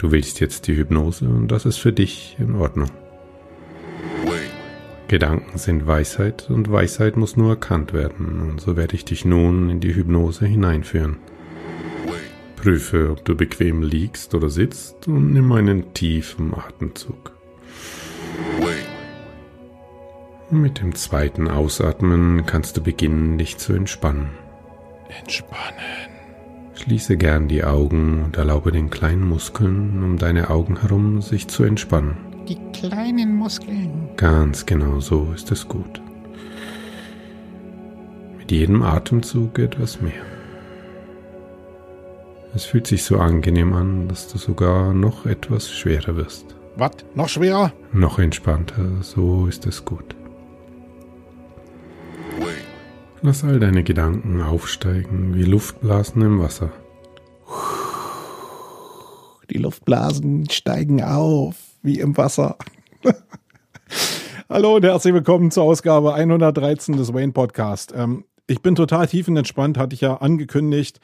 Du willst jetzt die Hypnose und das ist für dich in Ordnung. Gedanken sind Weisheit und Weisheit muss nur erkannt werden und so werde ich dich nun in die Hypnose hineinführen. Prüfe, ob du bequem liegst oder sitzt und nimm einen tiefen Atemzug. Mit dem zweiten Ausatmen kannst du beginnen, dich zu entspannen. Entspannen. Schließe gern die Augen und erlaube den kleinen Muskeln um deine Augen herum sich zu entspannen. Die kleinen Muskeln. Ganz genau so ist es gut. Mit jedem Atemzug etwas mehr. Es fühlt sich so angenehm an, dass du sogar noch etwas schwerer wirst. Was? Noch schwerer? Noch entspannter, so ist es gut. Lass all deine Gedanken aufsteigen wie Luftblasen im Wasser. Die Luftblasen steigen auf wie im Wasser. Hallo und herzlich willkommen zur Ausgabe 113 des Wayne Podcast. Ähm, ich bin total tiefenentspannt, hatte ich ja angekündigt.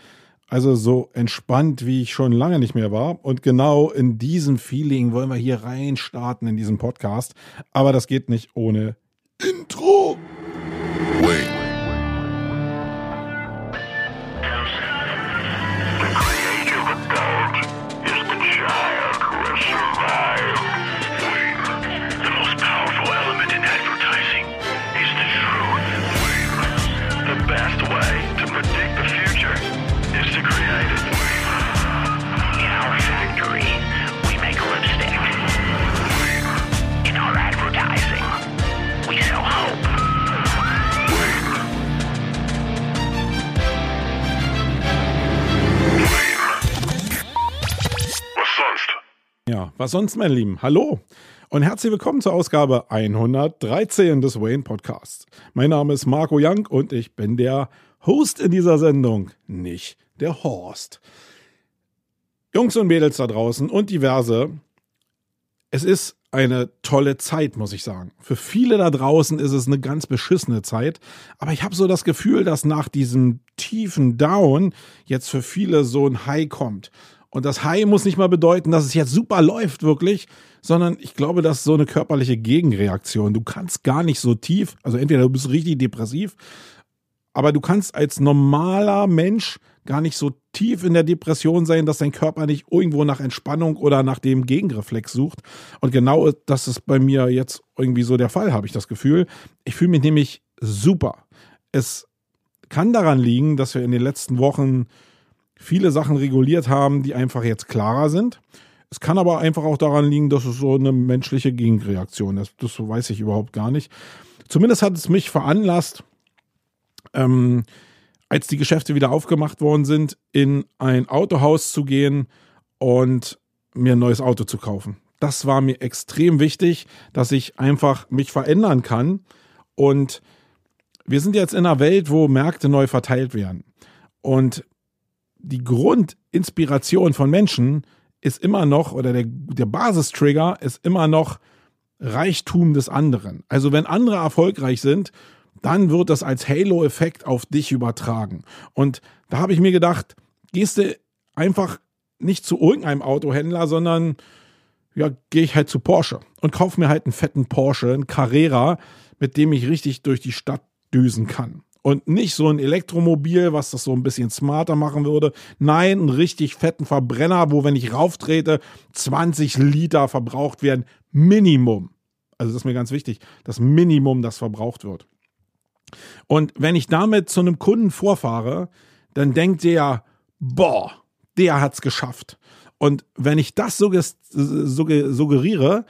Also so entspannt, wie ich schon lange nicht mehr war. Und genau in diesem Feeling wollen wir hier rein starten in diesem Podcast. Aber das geht nicht ohne Intro. Wayne. Ja, was sonst, meine Lieben? Hallo und herzlich willkommen zur Ausgabe 113 des Wayne Podcasts. Mein Name ist Marco Young und ich bin der Host in dieser Sendung, nicht der Horst. Jungs und Mädels da draußen und diverse, es ist eine tolle Zeit, muss ich sagen. Für viele da draußen ist es eine ganz beschissene Zeit, aber ich habe so das Gefühl, dass nach diesem tiefen Down jetzt für viele so ein High kommt. Und das High muss nicht mal bedeuten, dass es jetzt super läuft, wirklich, sondern ich glaube, das ist so eine körperliche Gegenreaktion. Du kannst gar nicht so tief, also entweder du bist richtig depressiv, aber du kannst als normaler Mensch gar nicht so tief in der Depression sein, dass dein Körper nicht irgendwo nach Entspannung oder nach dem Gegenreflex sucht. Und genau das ist bei mir jetzt irgendwie so der Fall, habe ich das Gefühl. Ich fühle mich nämlich super. Es kann daran liegen, dass wir in den letzten Wochen viele Sachen reguliert haben, die einfach jetzt klarer sind. Es kann aber einfach auch daran liegen, dass es so eine menschliche Gegenreaktion ist. Das weiß ich überhaupt gar nicht. Zumindest hat es mich veranlasst, ähm, als die Geschäfte wieder aufgemacht worden sind, in ein Autohaus zu gehen und mir ein neues Auto zu kaufen. Das war mir extrem wichtig, dass ich einfach mich verändern kann. Und wir sind jetzt in einer Welt, wo Märkte neu verteilt werden. Und die Grundinspiration von Menschen ist immer noch, oder der, der Basistrigger ist immer noch Reichtum des anderen. Also wenn andere erfolgreich sind, dann wird das als Halo-Effekt auf dich übertragen. Und da habe ich mir gedacht, gehst du einfach nicht zu irgendeinem Autohändler, sondern ja, gehe ich halt zu Porsche und kaufe mir halt einen fetten Porsche, einen Carrera, mit dem ich richtig durch die Stadt düsen kann und nicht so ein Elektromobil, was das so ein bisschen smarter machen würde. Nein, einen richtig fetten Verbrenner, wo, wenn ich rauftrete, 20 Liter verbraucht werden. Minimum. Also das ist mir ganz wichtig. Das Minimum, das verbraucht wird. Und wenn ich damit zu einem Kunden vorfahre, dann denkt der, boah, der hat's geschafft. Und wenn ich das suggeriere,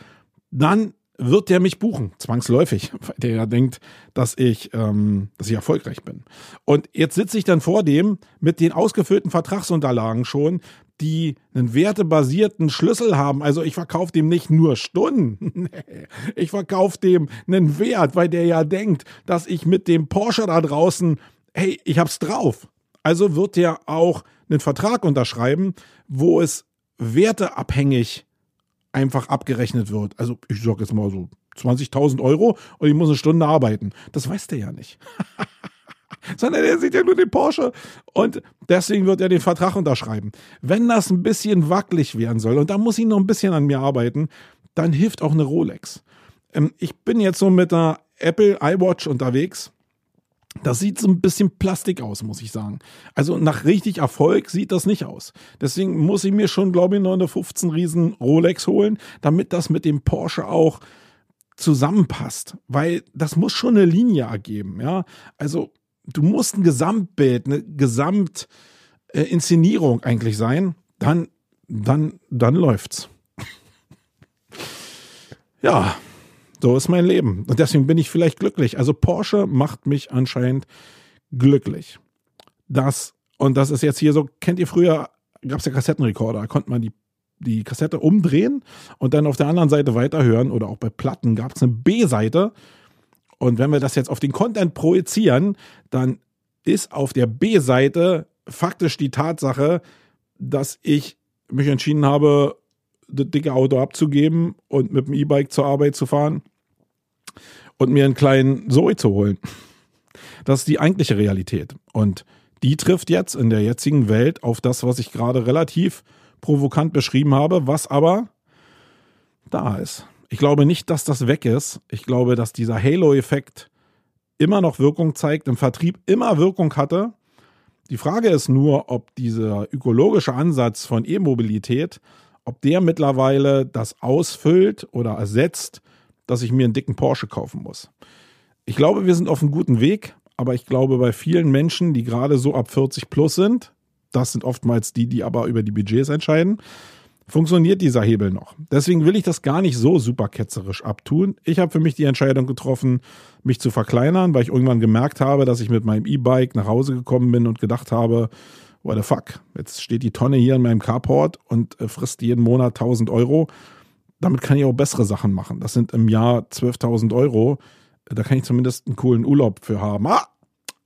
dann wird der mich buchen, zwangsläufig, weil der ja denkt, dass ich, ähm, dass ich erfolgreich bin. Und jetzt sitze ich dann vor dem mit den ausgefüllten Vertragsunterlagen schon, die einen wertebasierten Schlüssel haben. Also ich verkaufe dem nicht nur Stunden, ich verkaufe dem einen Wert, weil der ja denkt, dass ich mit dem Porsche da draußen, hey, ich hab's drauf. Also wird der auch einen Vertrag unterschreiben, wo es werteabhängig einfach abgerechnet wird. Also ich sage jetzt mal so 20.000 Euro und ich muss eine Stunde arbeiten. Das weiß der ja nicht. sondern er sieht ja nur den Porsche und deswegen wird er den Vertrag unterschreiben. Wenn das ein bisschen wackelig werden soll und da muss ich noch ein bisschen an mir arbeiten, dann hilft auch eine Rolex. Ähm, ich bin jetzt so mit einer Apple iWatch unterwegs. Das sieht so ein bisschen Plastik aus, muss ich sagen. Also nach richtig Erfolg sieht das nicht aus. Deswegen muss ich mir schon, glaube ich, noch eine 15 Riesen Rolex holen, damit das mit dem Porsche auch zusammenpasst. Weil das muss schon eine Linie ergeben, ja. Also du musst ein Gesamtbild, eine Gesamtinszenierung eigentlich sein. Dann, dann, dann läuft's. ja, so ist mein Leben. Und deswegen bin ich vielleicht glücklich. Also Porsche macht mich anscheinend glücklich. Das, und das ist jetzt hier so, kennt ihr früher, gab es ja Kassettenrekorder, da konnte man die, die Kassette umdrehen und dann auf der anderen Seite weiterhören oder auch bei Platten gab es eine B-Seite. Und wenn wir das jetzt auf den Content projizieren, dann ist auf der B-Seite faktisch die Tatsache, dass ich mich entschieden habe, das dicke Auto abzugeben und mit dem E-Bike zur Arbeit zu fahren und mir einen kleinen Zoe zu holen. Das ist die eigentliche Realität. Und die trifft jetzt in der jetzigen Welt auf das, was ich gerade relativ provokant beschrieben habe, was aber da ist. Ich glaube nicht, dass das weg ist. Ich glaube, dass dieser Halo-Effekt immer noch Wirkung zeigt, im Vertrieb immer Wirkung hatte. Die Frage ist nur, ob dieser ökologische Ansatz von E-Mobilität ob der mittlerweile das ausfüllt oder ersetzt, dass ich mir einen dicken Porsche kaufen muss. Ich glaube, wir sind auf einem guten Weg, aber ich glaube, bei vielen Menschen, die gerade so ab 40 plus sind, das sind oftmals die, die aber über die Budgets entscheiden, funktioniert dieser Hebel noch. Deswegen will ich das gar nicht so super ketzerisch abtun. Ich habe für mich die Entscheidung getroffen, mich zu verkleinern, weil ich irgendwann gemerkt habe, dass ich mit meinem E-Bike nach Hause gekommen bin und gedacht habe, what the fuck, jetzt steht die Tonne hier in meinem Carport und äh, frisst jeden Monat 1000 Euro. Damit kann ich auch bessere Sachen machen. Das sind im Jahr 12.000 Euro. Da kann ich zumindest einen coolen Urlaub für haben. Ah,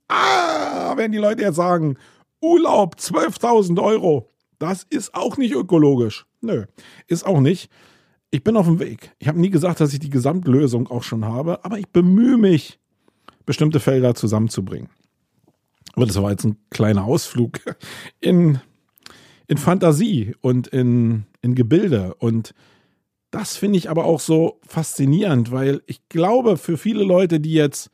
ah wenn die Leute jetzt sagen, Urlaub 12.000 Euro, das ist auch nicht ökologisch. Nö, ist auch nicht. Ich bin auf dem Weg. Ich habe nie gesagt, dass ich die Gesamtlösung auch schon habe, aber ich bemühe mich, bestimmte Felder zusammenzubringen. Aber das war jetzt ein kleiner Ausflug in, in Fantasie und in, in Gebilde. Und das finde ich aber auch so faszinierend, weil ich glaube, für viele Leute, die jetzt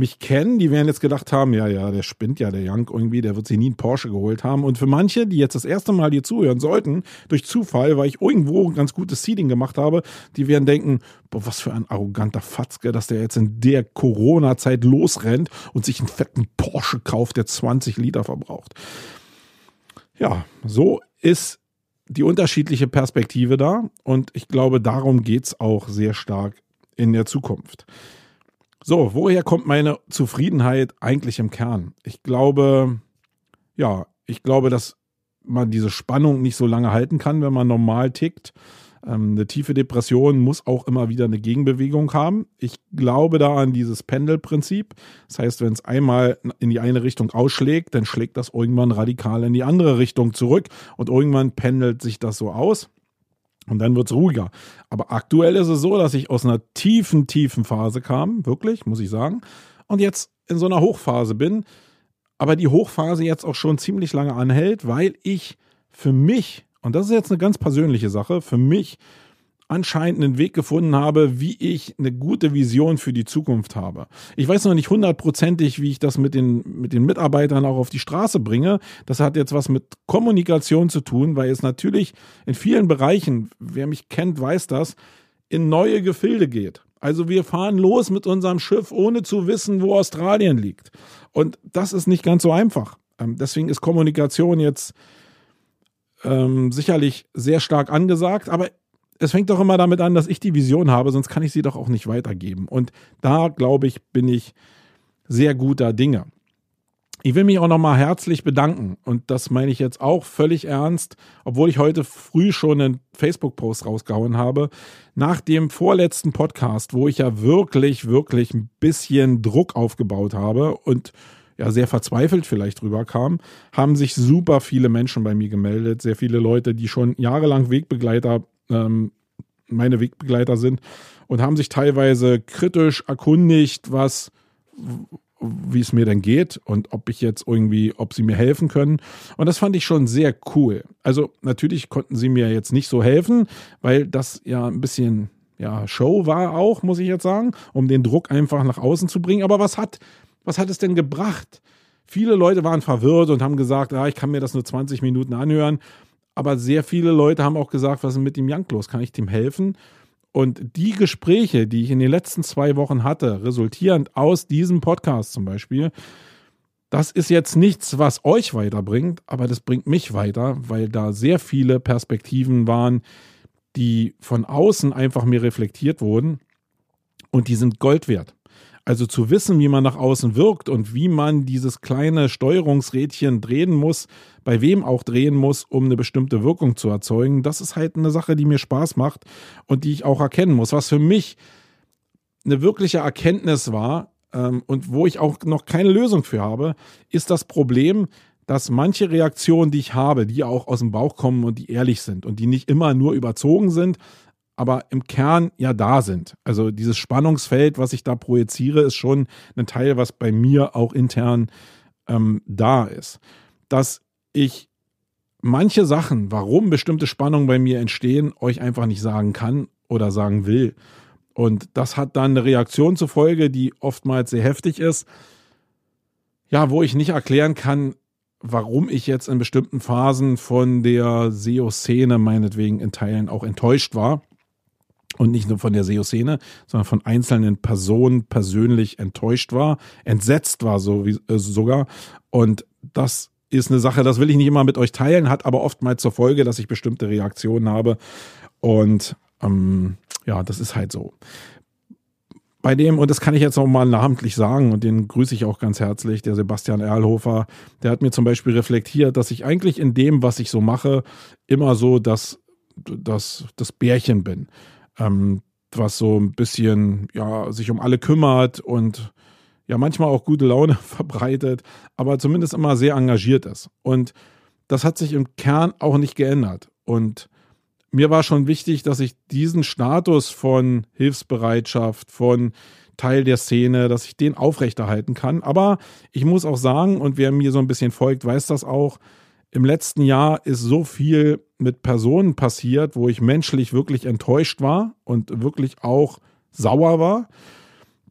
mich kennen, die werden jetzt gedacht haben, ja, ja, der spinnt ja, der Young irgendwie, der wird sich nie einen Porsche geholt haben. Und für manche, die jetzt das erste Mal hier zuhören sollten, durch Zufall, weil ich irgendwo ein ganz gutes Seeding gemacht habe, die werden denken, boah, was für ein arroganter Fatzke, dass der jetzt in der Corona-Zeit losrennt und sich einen fetten Porsche kauft, der 20 Liter verbraucht. Ja, so ist die unterschiedliche Perspektive da und ich glaube, darum geht's auch sehr stark in der Zukunft. So, woher kommt meine Zufriedenheit eigentlich im Kern? Ich glaube, ja, ich glaube, dass man diese Spannung nicht so lange halten kann, wenn man normal tickt. Ähm, eine tiefe Depression muss auch immer wieder eine Gegenbewegung haben. Ich glaube da an dieses Pendelprinzip. Das heißt, wenn es einmal in die eine Richtung ausschlägt, dann schlägt das irgendwann radikal in die andere Richtung zurück und irgendwann pendelt sich das so aus. Und dann wird es ruhiger. Aber aktuell ist es so, dass ich aus einer tiefen, tiefen Phase kam, wirklich, muss ich sagen. Und jetzt in so einer Hochphase bin. Aber die Hochphase jetzt auch schon ziemlich lange anhält, weil ich für mich, und das ist jetzt eine ganz persönliche Sache, für mich anscheinend einen Weg gefunden habe, wie ich eine gute Vision für die Zukunft habe. Ich weiß noch nicht hundertprozentig, wie ich das mit den, mit den Mitarbeitern auch auf die Straße bringe. Das hat jetzt was mit Kommunikation zu tun, weil es natürlich in vielen Bereichen, wer mich kennt, weiß das, in neue Gefilde geht. Also wir fahren los mit unserem Schiff, ohne zu wissen, wo Australien liegt. Und das ist nicht ganz so einfach. Ähm, deswegen ist Kommunikation jetzt ähm, sicherlich sehr stark angesagt, aber es fängt doch immer damit an, dass ich die Vision habe, sonst kann ich sie doch auch nicht weitergeben. Und da, glaube ich, bin ich sehr guter Dinge. Ich will mich auch nochmal herzlich bedanken und das meine ich jetzt auch völlig ernst, obwohl ich heute früh schon einen Facebook-Post rausgehauen habe. Nach dem vorletzten Podcast, wo ich ja wirklich, wirklich ein bisschen Druck aufgebaut habe und ja sehr verzweifelt vielleicht rüberkam, haben sich super viele Menschen bei mir gemeldet, sehr viele Leute, die schon jahrelang Wegbegleiter ähm, meine Wegbegleiter sind und haben sich teilweise kritisch erkundigt, was wie es mir denn geht und ob ich jetzt irgendwie, ob sie mir helfen können. Und das fand ich schon sehr cool. Also natürlich konnten sie mir jetzt nicht so helfen, weil das ja ein bisschen ja, Show war auch, muss ich jetzt sagen, um den Druck einfach nach außen zu bringen. Aber was hat, was hat es denn gebracht? Viele Leute waren verwirrt und haben gesagt, ja, ich kann mir das nur 20 Minuten anhören. Aber sehr viele Leute haben auch gesagt, was ist mit dem Jank los? Kann ich dem helfen? Und die Gespräche, die ich in den letzten zwei Wochen hatte, resultierend aus diesem Podcast zum Beispiel, das ist jetzt nichts, was euch weiterbringt, aber das bringt mich weiter, weil da sehr viele Perspektiven waren, die von außen einfach mir reflektiert wurden und die sind Gold wert. Also zu wissen, wie man nach außen wirkt und wie man dieses kleine Steuerungsrädchen drehen muss, bei wem auch drehen muss, um eine bestimmte Wirkung zu erzeugen, das ist halt eine Sache, die mir Spaß macht und die ich auch erkennen muss. Was für mich eine wirkliche Erkenntnis war ähm, und wo ich auch noch keine Lösung für habe, ist das Problem, dass manche Reaktionen, die ich habe, die auch aus dem Bauch kommen und die ehrlich sind und die nicht immer nur überzogen sind, aber im Kern ja da sind. Also dieses Spannungsfeld, was ich da projiziere, ist schon ein Teil, was bei mir auch intern ähm, da ist. Dass ich manche Sachen, warum bestimmte Spannungen bei mir entstehen, euch einfach nicht sagen kann oder sagen will. Und das hat dann eine Reaktion zur Folge, die oftmals sehr heftig ist. Ja, wo ich nicht erklären kann, warum ich jetzt in bestimmten Phasen von der SEO-Szene meinetwegen in Teilen auch enttäuscht war und nicht nur von der SEO-Szene, sondern von einzelnen Personen persönlich enttäuscht war, entsetzt war so wie, äh, sogar. Und das ist eine Sache, das will ich nicht immer mit euch teilen, hat aber oftmals zur Folge, dass ich bestimmte Reaktionen habe. Und ähm, ja, das ist halt so. Bei dem, und das kann ich jetzt noch mal namentlich sagen, und den grüße ich auch ganz herzlich, der Sebastian Erlhofer, der hat mir zum Beispiel reflektiert, dass ich eigentlich in dem, was ich so mache, immer so das, das, das Bärchen bin ähm, was so ein bisschen ja sich um alle kümmert und ja manchmal auch gute Laune verbreitet, aber zumindest immer sehr engagiert ist. Und das hat sich im Kern auch nicht geändert. Und mir war schon wichtig, dass ich diesen Status von Hilfsbereitschaft, von Teil der Szene, dass ich den aufrechterhalten kann. Aber ich muss auch sagen, und wer mir so ein bisschen folgt, weiß das auch, im letzten Jahr ist so viel mit Personen passiert, wo ich menschlich wirklich enttäuscht war und wirklich auch sauer war,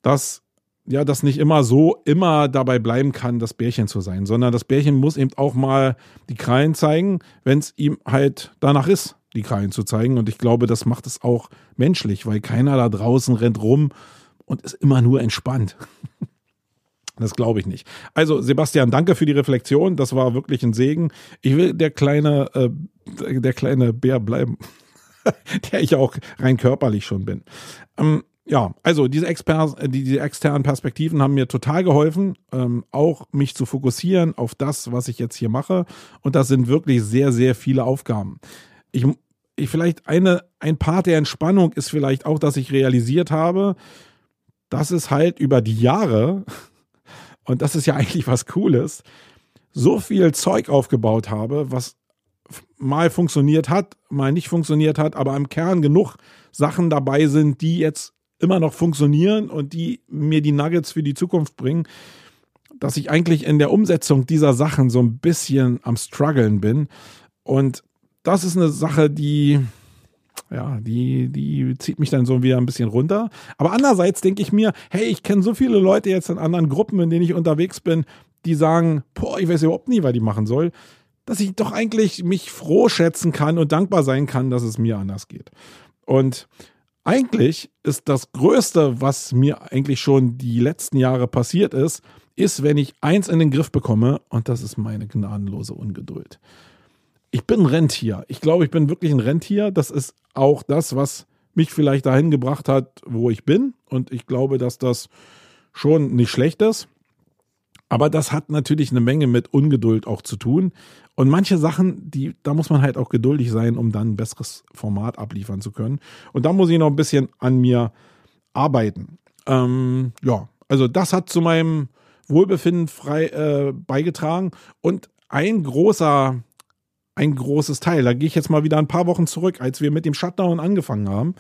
dass ja, das nicht immer so immer dabei bleiben kann, das Bärchen zu sein, sondern das Bärchen muss eben auch mal die Krallen zeigen, wenn es ihm halt danach ist, die Krallen zu zeigen. Und ich glaube, das macht es auch menschlich, weil keiner da draußen rennt rum und ist immer nur entspannt. Das glaube ich nicht. Also, Sebastian, danke für die Reflexion. Das war wirklich ein Segen. Ich will der kleine, äh, der kleine Bär bleiben, der ich auch rein körperlich schon bin. Ähm, ja, also diese, Exper diese externen Perspektiven haben mir total geholfen, ähm, auch mich zu fokussieren auf das, was ich jetzt hier mache. Und das sind wirklich sehr, sehr viele Aufgaben. Ich, ich vielleicht eine, ein Part der Entspannung ist vielleicht auch, dass ich realisiert habe, dass es halt über die Jahre und das ist ja eigentlich was Cooles, so viel Zeug aufgebaut habe, was mal funktioniert hat, mal nicht funktioniert hat, aber im Kern genug Sachen dabei sind, die jetzt immer noch funktionieren und die mir die Nuggets für die Zukunft bringen, dass ich eigentlich in der Umsetzung dieser Sachen so ein bisschen am struggeln bin. Und das ist eine Sache, die ja, die, die zieht mich dann so wieder ein bisschen runter. Aber andererseits denke ich mir, hey, ich kenne so viele Leute jetzt in anderen Gruppen, in denen ich unterwegs bin, die sagen, boah, ich weiß überhaupt nie, was die machen soll, dass ich doch eigentlich mich froh schätzen kann und dankbar sein kann, dass es mir anders geht. Und eigentlich ist das Größte, was mir eigentlich schon die letzten Jahre passiert ist, ist, wenn ich eins in den Griff bekomme, und das ist meine gnadenlose Ungeduld ich bin ein Rentier. Ich glaube, ich bin wirklich ein Rentier. Das ist auch das, was mich vielleicht dahin gebracht hat, wo ich bin. Und ich glaube, dass das schon nicht schlecht ist. Aber das hat natürlich eine Menge mit Ungeduld auch zu tun. Und manche Sachen, die, da muss man halt auch geduldig sein, um dann ein besseres Format abliefern zu können. Und da muss ich noch ein bisschen an mir arbeiten. Ähm, ja, also das hat zu meinem Wohlbefinden frei äh, beigetragen. Und ein großer ein großes Teil. Da gehe ich jetzt mal wieder ein paar Wochen zurück, als wir mit dem Shutdown angefangen haben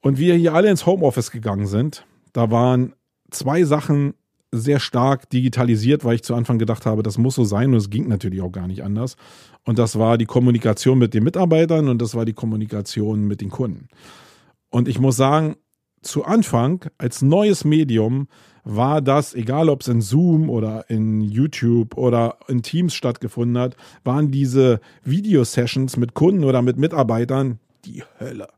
und wir hier alle ins Homeoffice gegangen sind. Da waren zwei Sachen sehr stark digitalisiert, weil ich zu Anfang gedacht habe, das muss so sein und es ging natürlich auch gar nicht anders. Und das war die Kommunikation mit den Mitarbeitern und das war die Kommunikation mit den Kunden. Und ich muss sagen, zu Anfang als neues Medium war das, egal ob es in Zoom oder in YouTube oder in Teams stattgefunden hat, waren diese Videosessions mit Kunden oder mit Mitarbeitern die Hölle.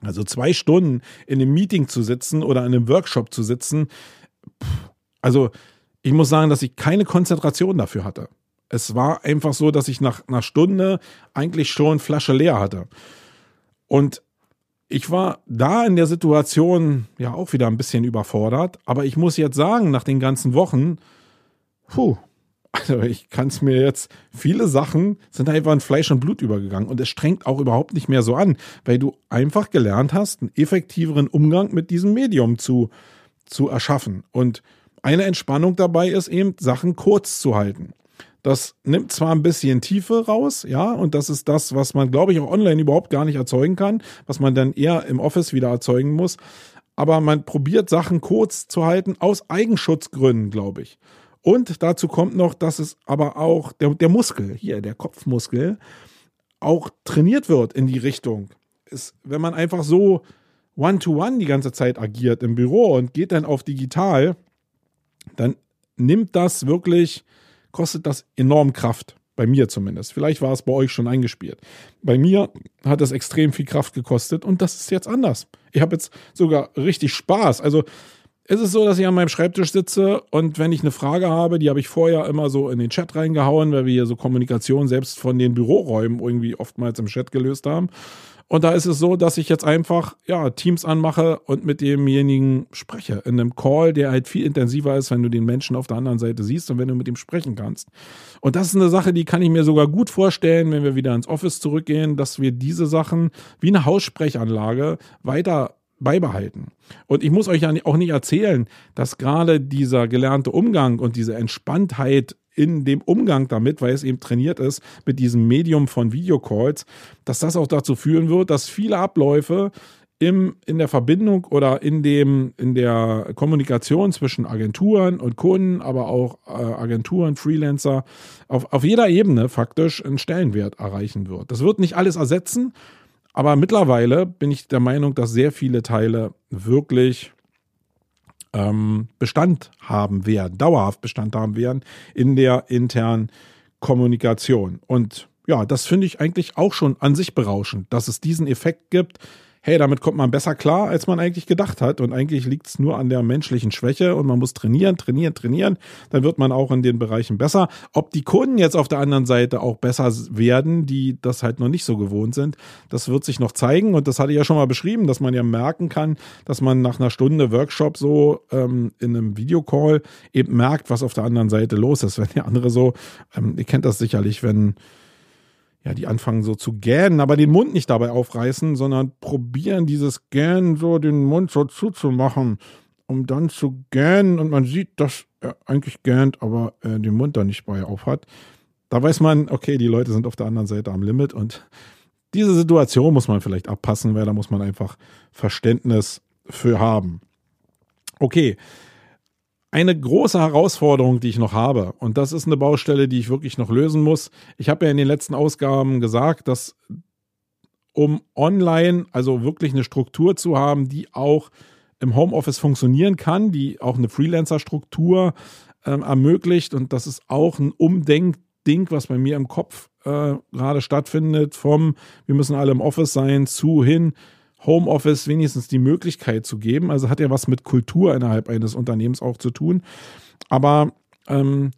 Also zwei Stunden in einem Meeting zu sitzen oder in einem Workshop zu sitzen, also ich muss sagen, dass ich keine Konzentration dafür hatte. Es war einfach so, dass ich nach einer Stunde eigentlich schon Flasche leer hatte. Und ich war da in der Situation ja auch wieder ein bisschen überfordert, aber ich muss jetzt sagen, nach den ganzen Wochen, puh, also ich kann es mir jetzt, viele Sachen sind einfach in Fleisch und Blut übergegangen und es strengt auch überhaupt nicht mehr so an, weil du einfach gelernt hast, einen effektiveren Umgang mit diesem Medium zu, zu erschaffen. Und eine Entspannung dabei ist eben, Sachen kurz zu halten. Das nimmt zwar ein bisschen Tiefe raus, ja, und das ist das, was man, glaube ich, auch online überhaupt gar nicht erzeugen kann, was man dann eher im Office wieder erzeugen muss. Aber man probiert Sachen kurz zu halten aus Eigenschutzgründen, glaube ich. Und dazu kommt noch, dass es aber auch der, der Muskel, hier, der Kopfmuskel, auch trainiert wird in die Richtung. Ist, wenn man einfach so one-to-one -one die ganze Zeit agiert im Büro und geht dann auf digital, dann nimmt das wirklich kostet das enorm Kraft. Bei mir zumindest. Vielleicht war es bei euch schon eingespielt. Bei mir hat es extrem viel Kraft gekostet und das ist jetzt anders. Ich habe jetzt sogar richtig Spaß. Also es ist so, dass ich an meinem Schreibtisch sitze und wenn ich eine Frage habe, die habe ich vorher immer so in den Chat reingehauen, weil wir hier so Kommunikation selbst von den Büroräumen irgendwie oftmals im Chat gelöst haben. Und da ist es so, dass ich jetzt einfach ja, Teams anmache und mit demjenigen spreche. In einem Call, der halt viel intensiver ist, wenn du den Menschen auf der anderen Seite siehst und wenn du mit ihm sprechen kannst. Und das ist eine Sache, die kann ich mir sogar gut vorstellen, wenn wir wieder ins Office zurückgehen, dass wir diese Sachen wie eine Haussprechanlage weiter beibehalten. Und ich muss euch ja auch nicht erzählen, dass gerade dieser gelernte Umgang und diese Entspanntheit in dem Umgang damit, weil es eben trainiert ist mit diesem Medium von Videocalls, dass das auch dazu führen wird, dass viele Abläufe im, in der Verbindung oder in dem, in der Kommunikation zwischen Agenturen und Kunden, aber auch äh, Agenturen, Freelancer, auf, auf jeder Ebene faktisch einen Stellenwert erreichen wird. Das wird nicht alles ersetzen, aber mittlerweile bin ich der Meinung, dass sehr viele Teile wirklich ähm, Bestand haben werden, dauerhaft Bestand haben werden in der internen Kommunikation. Und ja, das finde ich eigentlich auch schon an sich berauschend, dass es diesen Effekt gibt, hey, damit kommt man besser klar, als man eigentlich gedacht hat. Und eigentlich liegt es nur an der menschlichen Schwäche und man muss trainieren, trainieren, trainieren. Dann wird man auch in den Bereichen besser. Ob die Kunden jetzt auf der anderen Seite auch besser werden, die das halt noch nicht so gewohnt sind, das wird sich noch zeigen. Und das hatte ich ja schon mal beschrieben, dass man ja merken kann, dass man nach einer Stunde Workshop so ähm, in einem Videocall eben merkt, was auf der anderen Seite los ist. Wenn der andere so, ähm, ihr kennt das sicherlich, wenn ja, die anfangen so zu gähnen, aber den Mund nicht dabei aufreißen, sondern probieren dieses Gähnen so den Mund so zuzumachen, um dann zu gähnen und man sieht, dass er eigentlich gähnt, aber äh, den Mund da nicht bei auf hat. Da weiß man, okay, die Leute sind auf der anderen Seite am Limit und diese Situation muss man vielleicht abpassen, weil da muss man einfach Verständnis für haben. Okay, eine große Herausforderung, die ich noch habe, und das ist eine Baustelle, die ich wirklich noch lösen muss. Ich habe ja in den letzten Ausgaben gesagt, dass um online, also wirklich eine Struktur zu haben, die auch im Homeoffice funktionieren kann, die auch eine Freelancer-Struktur äh, ermöglicht. Und das ist auch ein Umdenkding, was bei mir im Kopf äh, gerade stattfindet, vom wir müssen alle im Office sein zu hin, Homeoffice wenigstens die Möglichkeit zu geben. Also hat ja was mit Kultur innerhalb eines Unternehmens auch zu tun. Aber ähm,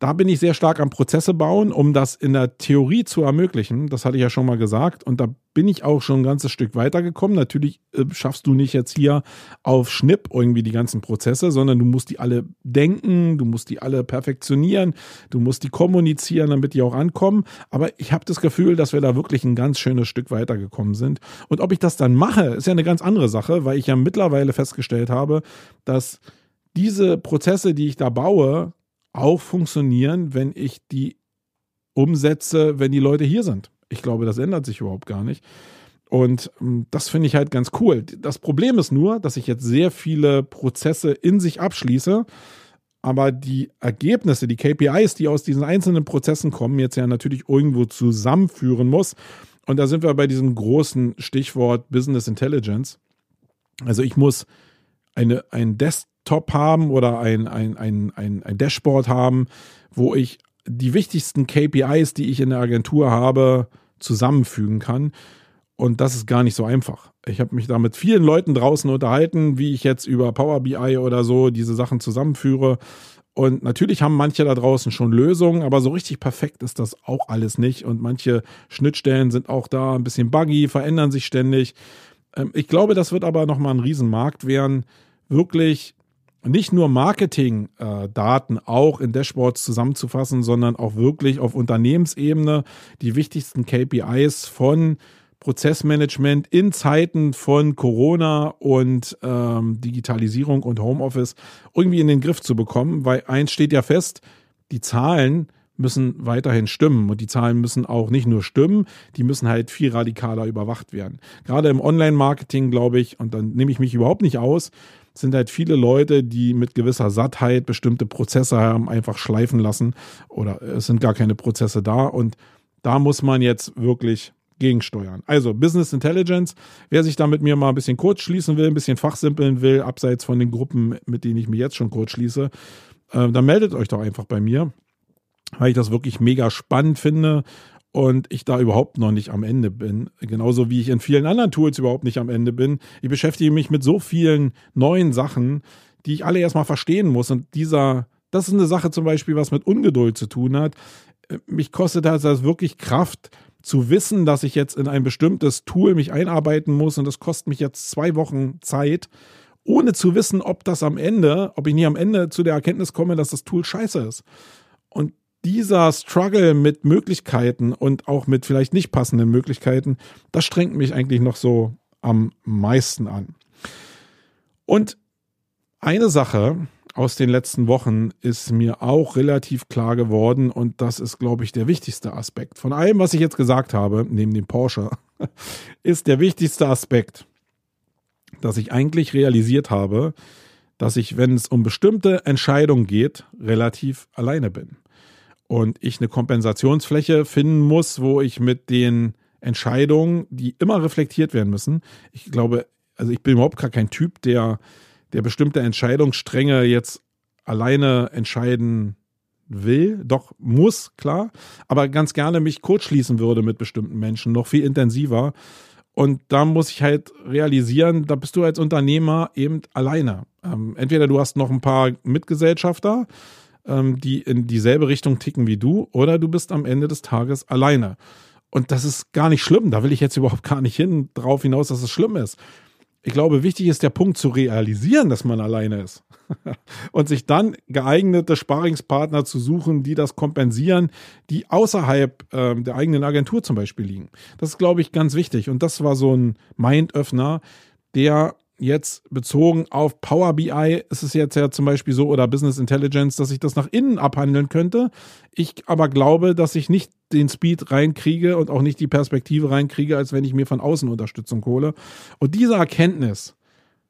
da bin ich sehr stark am Prozesse bauen, um das in der Theorie zu ermöglichen. Das hatte ich ja schon mal gesagt. Und da bin ich auch schon ein ganzes Stück weitergekommen. Natürlich äh, schaffst du nicht jetzt hier auf Schnipp irgendwie die ganzen Prozesse, sondern du musst die alle denken, du musst die alle perfektionieren, du musst die kommunizieren, damit die auch ankommen. Aber ich habe das Gefühl, dass wir da wirklich ein ganz schönes Stück weitergekommen sind. Und ob ich das dann mache, ist ja eine ganz andere Sache, weil ich ja mittlerweile festgestellt habe, dass diese Prozesse, die ich da baue, auch funktionieren, wenn ich die umsetze, wenn die Leute hier sind. Ich glaube, das ändert sich überhaupt gar nicht. Und ähm, das finde ich halt ganz cool. Das Problem ist nur, dass ich jetzt sehr viele Prozesse in sich abschließe, aber die Ergebnisse, die KPIs, die aus diesen einzelnen Prozessen kommen, jetzt ja natürlich irgendwo zusammenführen muss. Und da sind wir bei diesem großen Stichwort Business Intelligence. Also ich muss eine, ein Desktop haben oder ein, ein, ein, ein, ein Dashboard haben, wo ich die wichtigsten KPIs, die ich in der Agentur habe, zusammenfügen kann. Und das ist gar nicht so einfach. Ich habe mich da mit vielen Leuten draußen unterhalten, wie ich jetzt über Power BI oder so diese Sachen zusammenführe. Und natürlich haben manche da draußen schon Lösungen, aber so richtig perfekt ist das auch alles nicht. Und manche Schnittstellen sind auch da ein bisschen buggy, verändern sich ständig. Ähm, ich glaube, das wird aber nochmal ein Riesenmarkt werden, wirklich nicht nur Marketing-Daten auch in Dashboards zusammenzufassen, sondern auch wirklich auf Unternehmensebene die wichtigsten KPIs von Prozessmanagement in Zeiten von Corona und ähm, Digitalisierung und Homeoffice irgendwie in den Griff zu bekommen, weil eins steht ja fest, die Zahlen müssen weiterhin stimmen und die Zahlen müssen auch nicht nur stimmen, die müssen halt viel radikaler überwacht werden. Gerade im Online-Marketing, glaube ich, und dann nehme ich mich überhaupt nicht aus, sind halt viele Leute, die mit gewisser Sattheit bestimmte Prozesse haben, einfach schleifen lassen oder es sind gar keine Prozesse da und da muss man jetzt wirklich gegensteuern. Also Business Intelligence, wer sich da mit mir mal ein bisschen kurz schließen will, ein bisschen fachsimpeln will, abseits von den Gruppen, mit denen ich mich jetzt schon kurz schließe, äh, dann meldet euch doch einfach bei mir, weil ich das wirklich mega spannend finde und ich da überhaupt noch nicht am Ende bin. Genauso wie ich in vielen anderen Tools überhaupt nicht am Ende bin. Ich beschäftige mich mit so vielen neuen Sachen, die ich alle erstmal verstehen muss. Und dieser, das ist eine Sache zum Beispiel, was mit Ungeduld zu tun hat. Mich kostet das wirklich Kraft, zu wissen, dass ich jetzt in ein bestimmtes Tool mich einarbeiten muss und das kostet mich jetzt zwei Wochen Zeit, ohne zu wissen, ob das am Ende, ob ich nie am Ende zu der Erkenntnis komme, dass das Tool scheiße ist. Und dieser Struggle mit Möglichkeiten und auch mit vielleicht nicht passenden Möglichkeiten, das strengt mich eigentlich noch so am meisten an. Und eine Sache, aus den letzten Wochen ist mir auch relativ klar geworden und das ist, glaube ich, der wichtigste Aspekt. Von allem, was ich jetzt gesagt habe, neben dem Porsche, ist der wichtigste Aspekt, dass ich eigentlich realisiert habe, dass ich, wenn es um bestimmte Entscheidungen geht, relativ alleine bin. Und ich eine Kompensationsfläche finden muss, wo ich mit den Entscheidungen, die immer reflektiert werden müssen, ich glaube, also ich bin überhaupt gar kein Typ, der der bestimmte Entscheidungsstränge jetzt alleine entscheiden will, doch muss, klar, aber ganz gerne mich kurzschließen würde mit bestimmten Menschen, noch viel intensiver. Und da muss ich halt realisieren, da bist du als Unternehmer eben alleine. Ähm, entweder du hast noch ein paar Mitgesellschafter, ähm, die in dieselbe Richtung ticken wie du, oder du bist am Ende des Tages alleine. Und das ist gar nicht schlimm. Da will ich jetzt überhaupt gar nicht hin drauf hinaus, dass es schlimm ist ich glaube, wichtig ist der Punkt zu realisieren, dass man alleine ist. und sich dann geeignete Sparingspartner zu suchen, die das kompensieren, die außerhalb ähm, der eigenen Agentur zum Beispiel liegen. Das ist, glaube ich, ganz wichtig. Und das war so ein Mindöffner, der jetzt bezogen auf Power BI ist es jetzt ja zum Beispiel so oder Business Intelligence, dass ich das nach innen abhandeln könnte. Ich aber glaube, dass ich nicht den Speed reinkriege und auch nicht die Perspektive reinkriege, als wenn ich mir von außen Unterstützung hole. Und diese Erkenntnis,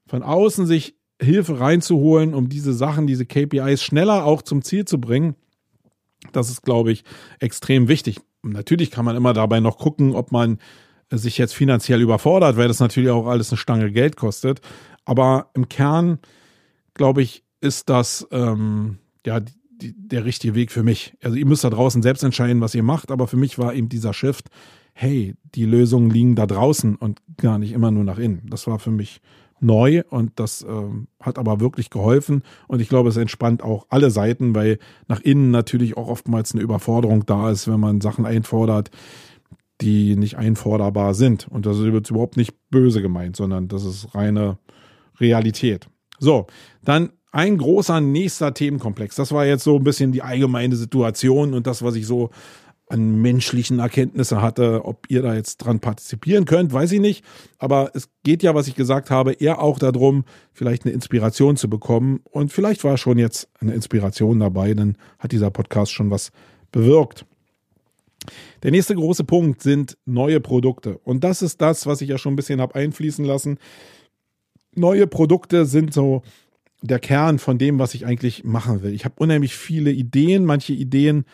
von außen sich Hilfe reinzuholen, um diese Sachen, diese KPIs schneller auch zum Ziel zu bringen, das ist, glaube ich, extrem wichtig. Natürlich kann man immer dabei noch gucken, ob man sich jetzt finanziell überfordert, weil das natürlich auch alles eine Stange Geld kostet. Aber im Kern, glaube ich, ist das ähm, ja die, der richtige Weg für mich. Also ihr müsst da draußen selbst entscheiden, was ihr macht, aber für mich war eben dieser Shift, hey, die Lösungen liegen da draußen und gar nicht immer nur nach innen. Das war für mich neu und das ähm, hat aber wirklich geholfen und ich glaube, es entspannt auch alle Seiten, weil nach innen natürlich auch oftmals eine Überforderung da ist, wenn man Sachen einfordert, die nicht einforderbar sind. Und das wird überhaupt nicht böse gemeint, sondern das ist reine Realität. So, dann ein großer nächster Themenkomplex. Das war jetzt so ein bisschen die allgemeine Situation und das, was ich so an menschlichen Erkenntnisse hatte. Ob ihr da jetzt dran partizipieren könnt, weiß ich nicht. Aber es geht ja, was ich gesagt habe, eher auch darum, vielleicht eine Inspiration zu bekommen. Und vielleicht war schon jetzt eine Inspiration dabei, dann hat dieser Podcast schon was bewirkt. Der nächste große Punkt sind neue Produkte. Und das ist das, was ich ja schon ein bisschen habe einfließen lassen. Neue Produkte sind so der Kern von dem, was ich eigentlich machen will. Ich habe unheimlich viele Ideen. Manche Ideen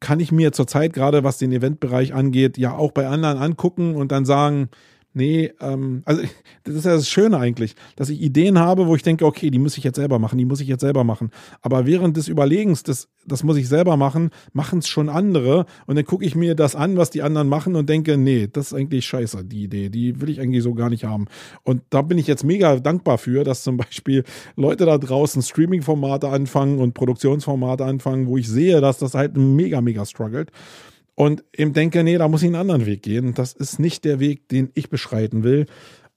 kann ich mir zurzeit gerade, was den Eventbereich angeht, ja auch bei anderen angucken und dann sagen, Nee, ähm, also das ist ja das Schöne eigentlich, dass ich Ideen habe, wo ich denke, okay, die muss ich jetzt selber machen, die muss ich jetzt selber machen. Aber während des Überlegens, das, das muss ich selber machen, machen es schon andere. Und dann gucke ich mir das an, was die anderen machen und denke, nee, das ist eigentlich scheiße, die Idee. Die will ich eigentlich so gar nicht haben. Und da bin ich jetzt mega dankbar für, dass zum Beispiel Leute da draußen Streaming-Formate anfangen und Produktionsformate anfangen, wo ich sehe, dass das halt mega, mega struggelt und eben denke, nee, da muss ich einen anderen Weg gehen. Das ist nicht der Weg, den ich beschreiten will.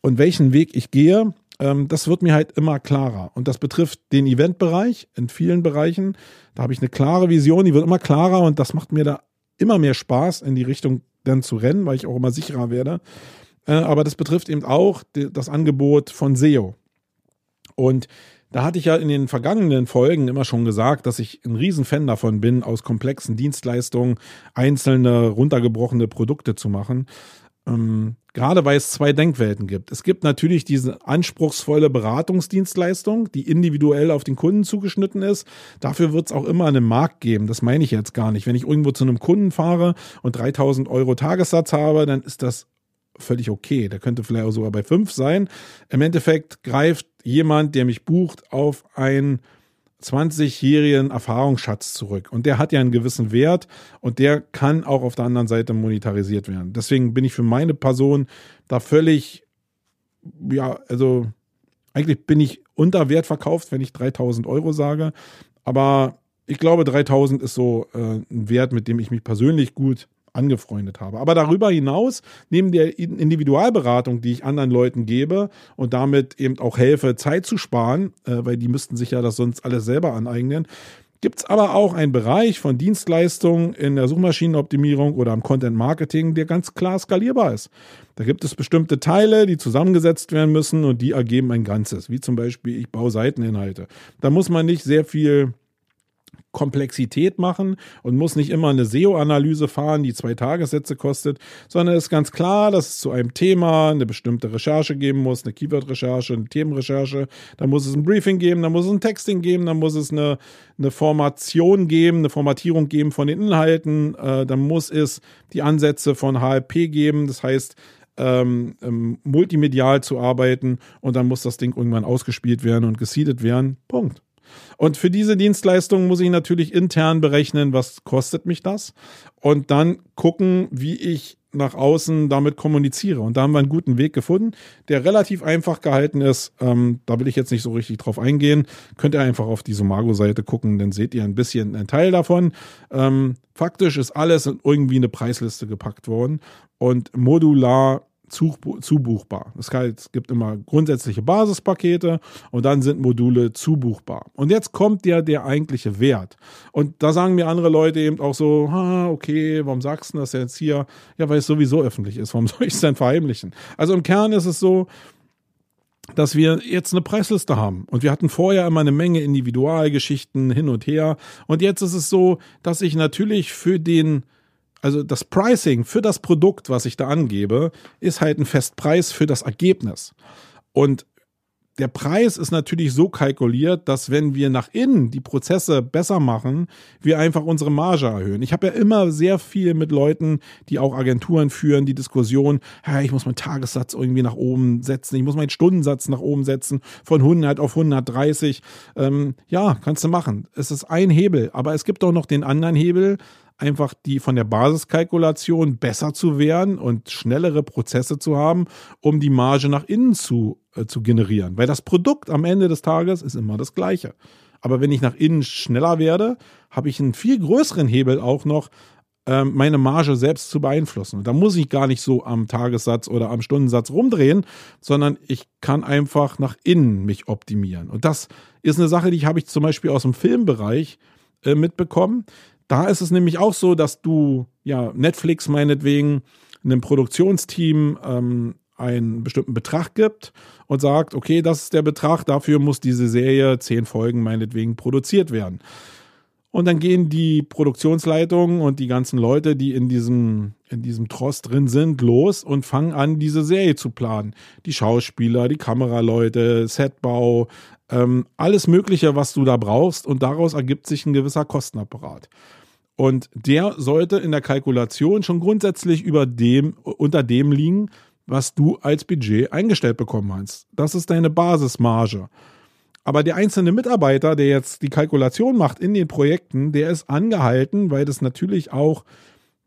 Und welchen Weg ich gehe, ähm, das wird mir halt immer klarer. Und das betrifft den Eventbereich in vielen Bereichen. Da habe ich eine klare Vision, die wird immer klarer und das macht mir da immer mehr Spaß, in die Richtung dann zu rennen, weil ich auch immer sicherer werde. Äh, aber das betrifft eben auch das Angebot von SEO. Und da hatte ich ja in den vergangenen Folgen immer schon gesagt, dass ich ein Riesenfan davon bin, aus komplexen Dienstleistungen einzelne runtergebrochene Produkte zu machen. Ähm, gerade weil es zwei Denkwelten gibt. Es gibt natürlich diese anspruchsvolle Beratungsdienstleistung, die individuell auf den Kunden zugeschnitten ist. Dafür wird es auch immer einen Markt geben. Das meine ich jetzt gar nicht. Wenn ich irgendwo zu einem Kunden fahre und 3000 Euro Tagessatz habe, dann ist das völlig okay. Der könnte vielleicht auch sogar bei fünf sein. Im Endeffekt greift jemand, der mich bucht, auf einen 20-jährigen Erfahrungsschatz zurück. Und der hat ja einen gewissen Wert und der kann auch auf der anderen Seite monetarisiert werden. Deswegen bin ich für meine Person da völlig, ja, also eigentlich bin ich unter Wert verkauft, wenn ich 3000 Euro sage. Aber ich glaube, 3000 ist so äh, ein Wert, mit dem ich mich persönlich gut angefreundet habe. Aber darüber hinaus, neben der Individualberatung, die ich anderen Leuten gebe und damit eben auch helfe, Zeit zu sparen, äh, weil die müssten sich ja das sonst alles selber aneignen, gibt es aber auch einen Bereich von Dienstleistungen in der Suchmaschinenoptimierung oder im Content Marketing, der ganz klar skalierbar ist. Da gibt es bestimmte Teile, die zusammengesetzt werden müssen und die ergeben ein Ganzes, wie zum Beispiel ich baue Seiteninhalte. Da muss man nicht sehr viel Komplexität machen und muss nicht immer eine SEO-Analyse fahren, die zwei Tagessätze kostet, sondern es ist ganz klar, dass es zu einem Thema eine bestimmte Recherche geben muss, eine Keyword-Recherche, eine Themenrecherche, da muss es ein Briefing geben, da muss es ein Texting geben, da muss es eine, eine Formation geben, eine Formatierung geben von den Inhalten, äh, dann muss es die Ansätze von HLP geben, das heißt, ähm, ähm, multimedial zu arbeiten und dann muss das Ding irgendwann ausgespielt werden und gesiedet werden. Punkt. Und für diese Dienstleistung muss ich natürlich intern berechnen, was kostet mich das und dann gucken, wie ich nach außen damit kommuniziere. Und da haben wir einen guten Weg gefunden, der relativ einfach gehalten ist. Ähm, da will ich jetzt nicht so richtig drauf eingehen. Könnt ihr einfach auf die Somago-Seite gucken, dann seht ihr ein bisschen einen Teil davon. Ähm, ist alles in irgendwie eine Preisliste gepackt worden und modular zubuchbar. Es gibt immer grundsätzliche Basispakete und dann sind Module zubuchbar. Und jetzt kommt ja der eigentliche Wert. Und da sagen mir andere Leute eben auch so, ah, okay, warum sagst du das jetzt hier? Ja, weil es sowieso öffentlich ist. Warum soll ich es denn verheimlichen? Also im Kern ist es so, dass wir jetzt eine Preisliste haben. Und wir hatten vorher immer eine Menge Individualgeschichten hin und her. Und jetzt ist es so, dass ich natürlich für den also das Pricing für das Produkt, was ich da angebe, ist halt ein Festpreis für das Ergebnis. Und der Preis ist natürlich so kalkuliert, dass wenn wir nach innen die Prozesse besser machen, wir einfach unsere Marge erhöhen. Ich habe ja immer sehr viel mit Leuten, die auch Agenturen führen, die Diskussion, hey, ich muss meinen Tagessatz irgendwie nach oben setzen, ich muss meinen Stundensatz nach oben setzen von 100 auf 130. Ähm, ja, kannst du machen. Es ist ein Hebel, aber es gibt auch noch den anderen Hebel, einfach die von der Basiskalkulation besser zu werden und schnellere Prozesse zu haben, um die Marge nach innen zu, äh, zu generieren. Weil das Produkt am Ende des Tages ist immer das gleiche. Aber wenn ich nach innen schneller werde, habe ich einen viel größeren Hebel auch noch, ähm, meine Marge selbst zu beeinflussen. Und da muss ich gar nicht so am Tagessatz oder am Stundensatz rumdrehen, sondern ich kann einfach nach innen mich optimieren. Und das ist eine Sache, die habe ich zum Beispiel aus dem Filmbereich äh, mitbekommen. Da ist es nämlich auch so, dass du ja Netflix meinetwegen einem Produktionsteam ähm, einen bestimmten Betrag gibt und sagt, okay, das ist der Betrag, dafür muss diese Serie zehn Folgen meinetwegen produziert werden. Und dann gehen die Produktionsleitungen und die ganzen Leute, die in diesem, in diesem Tross drin sind, los und fangen an, diese Serie zu planen. Die Schauspieler, die Kameraleute, Setbau, ähm, alles Mögliche, was du da brauchst. Und daraus ergibt sich ein gewisser Kostenapparat. Und der sollte in der Kalkulation schon grundsätzlich über dem, unter dem liegen, was du als Budget eingestellt bekommen hast. Das ist deine Basismarge. Aber der einzelne Mitarbeiter, der jetzt die Kalkulation macht in den Projekten, der ist angehalten, weil das natürlich auch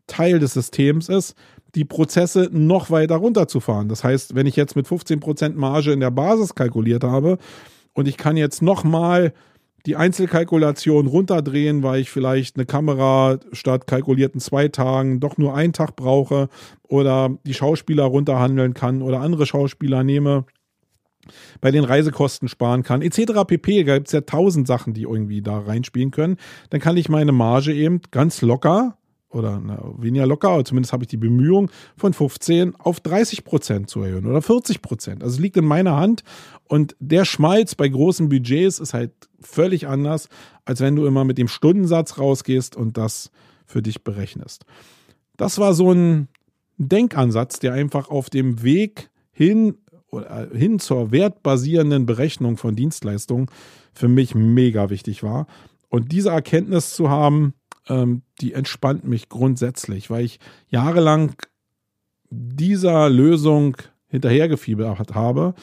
Teil des Systems ist, die Prozesse noch weiter runterzufahren. Das heißt, wenn ich jetzt mit 15% Marge in der Basis kalkuliert habe und ich kann jetzt nochmal die Einzelkalkulation runterdrehen, weil ich vielleicht eine Kamera statt kalkulierten zwei Tagen doch nur einen Tag brauche oder die Schauspieler runterhandeln kann oder andere Schauspieler nehme, bei den Reisekosten sparen kann, etc. pp. Da gibt es ja tausend Sachen, die irgendwie da reinspielen können. Dann kann ich meine Marge eben ganz locker oder na, weniger locker, aber zumindest habe ich die Bemühung, von 15 auf 30 Prozent zu erhöhen oder 40 Prozent. Also es liegt in meiner Hand und der Schmalz bei großen Budgets ist halt völlig anders, als wenn du immer mit dem Stundensatz rausgehst und das für dich berechnest. Das war so ein Denkansatz, der einfach auf dem Weg hin hin zur wertbasierenden Berechnung von Dienstleistungen für mich mega wichtig war. Und diese Erkenntnis zu haben, ähm, die entspannt mich grundsätzlich, weil ich jahrelang dieser Lösung hinterhergefiebert habe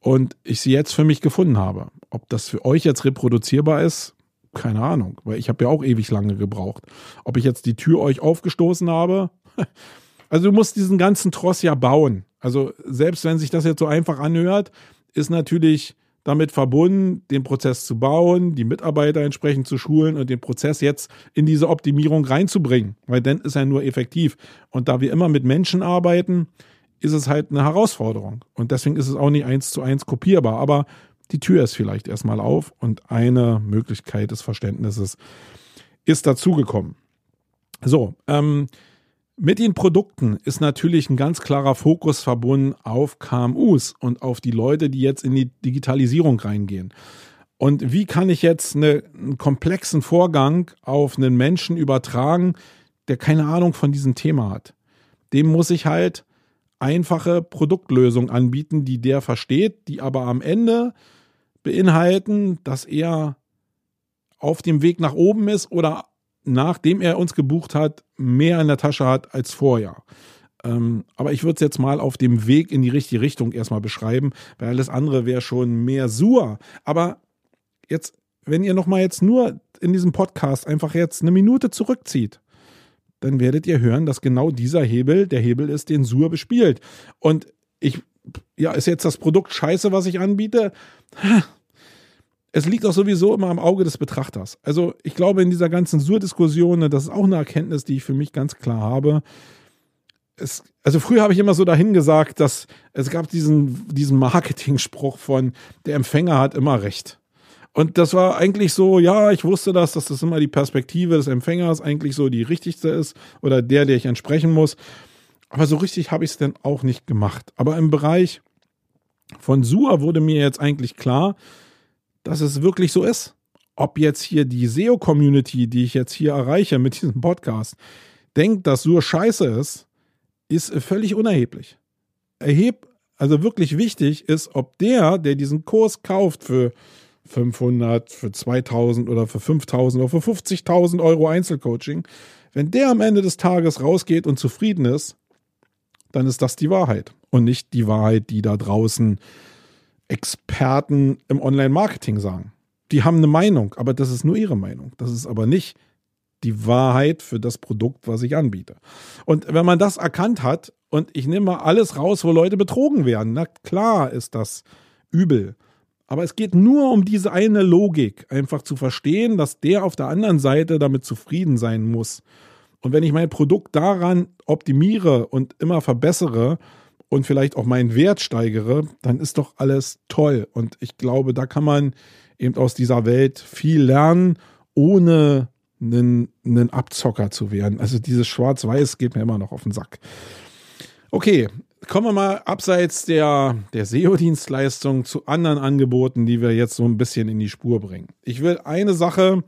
und ich sie jetzt für mich gefunden habe. Ob das für euch jetzt reproduzierbar ist, keine Ahnung, weil ich habe ja auch ewig lange gebraucht. Ob ich jetzt die Tür euch aufgestoßen habe, also du musst diesen ganzen Tross ja bauen. Also selbst wenn sich das jetzt so einfach anhört, ist natürlich damit verbunden, den Prozess zu bauen, die Mitarbeiter entsprechend zu schulen und den Prozess jetzt in diese Optimierung reinzubringen, weil dann ist er nur effektiv. Und da wir immer mit Menschen arbeiten, ist es halt eine Herausforderung. Und deswegen ist es auch nicht eins zu eins kopierbar. Aber die Tür ist vielleicht erstmal auf und eine Möglichkeit des Verständnisses ist dazugekommen. So, ähm, mit den Produkten ist natürlich ein ganz klarer Fokus verbunden auf KMUs und auf die Leute, die jetzt in die Digitalisierung reingehen. Und wie kann ich jetzt eine, einen komplexen Vorgang auf einen Menschen übertragen, der keine Ahnung von diesem Thema hat? Dem muss ich halt einfache Produktlösungen anbieten, die der versteht, die aber am Ende beinhalten, dass er auf dem Weg nach oben ist oder nachdem er uns gebucht hat, mehr in der Tasche hat als vorher. Ähm, aber ich würde es jetzt mal auf dem Weg in die richtige Richtung erstmal beschreiben, weil alles andere wäre schon mehr Sur. Aber jetzt, wenn ihr nochmal jetzt nur in diesem Podcast einfach jetzt eine Minute zurückzieht, dann werdet ihr hören, dass genau dieser Hebel der Hebel ist, den Sur bespielt. Und ich, ja, ist jetzt das Produkt scheiße, was ich anbiete? Es liegt auch sowieso immer am Auge des Betrachters. Also ich glaube, in dieser ganzen Sur-Diskussion, das ist auch eine Erkenntnis, die ich für mich ganz klar habe. Es, also früher habe ich immer so dahin gesagt, dass es gab diesen, diesen Marketing-Spruch von, der Empfänger hat immer recht. Und das war eigentlich so, ja, ich wusste das, dass das immer die Perspektive des Empfängers eigentlich so die richtigste ist oder der, der ich entsprechen muss. Aber so richtig habe ich es denn auch nicht gemacht. Aber im Bereich von Sur wurde mir jetzt eigentlich klar, dass es wirklich so ist. Ob jetzt hier die SEO-Community, die ich jetzt hier erreiche mit diesem Podcast, denkt, dass Sur scheiße ist, ist völlig unerheblich. Erheb, also wirklich wichtig ist, ob der, der diesen Kurs kauft für 500, für 2000 oder für 5000 oder für 50.000 Euro Einzelcoaching, wenn der am Ende des Tages rausgeht und zufrieden ist, dann ist das die Wahrheit und nicht die Wahrheit, die da draußen Experten im Online-Marketing sagen. Die haben eine Meinung, aber das ist nur ihre Meinung. Das ist aber nicht die Wahrheit für das Produkt, was ich anbiete. Und wenn man das erkannt hat und ich nehme mal alles raus, wo Leute betrogen werden, na klar ist das übel. Aber es geht nur um diese eine Logik, einfach zu verstehen, dass der auf der anderen Seite damit zufrieden sein muss. Und wenn ich mein Produkt daran optimiere und immer verbessere, und vielleicht auch meinen Wert steigere, dann ist doch alles toll. Und ich glaube, da kann man eben aus dieser Welt viel lernen, ohne einen, einen Abzocker zu werden. Also dieses Schwarz-Weiß geht mir immer noch auf den Sack. Okay, kommen wir mal abseits der, der SEO-Dienstleistung zu anderen Angeboten, die wir jetzt so ein bisschen in die Spur bringen. Ich will eine Sache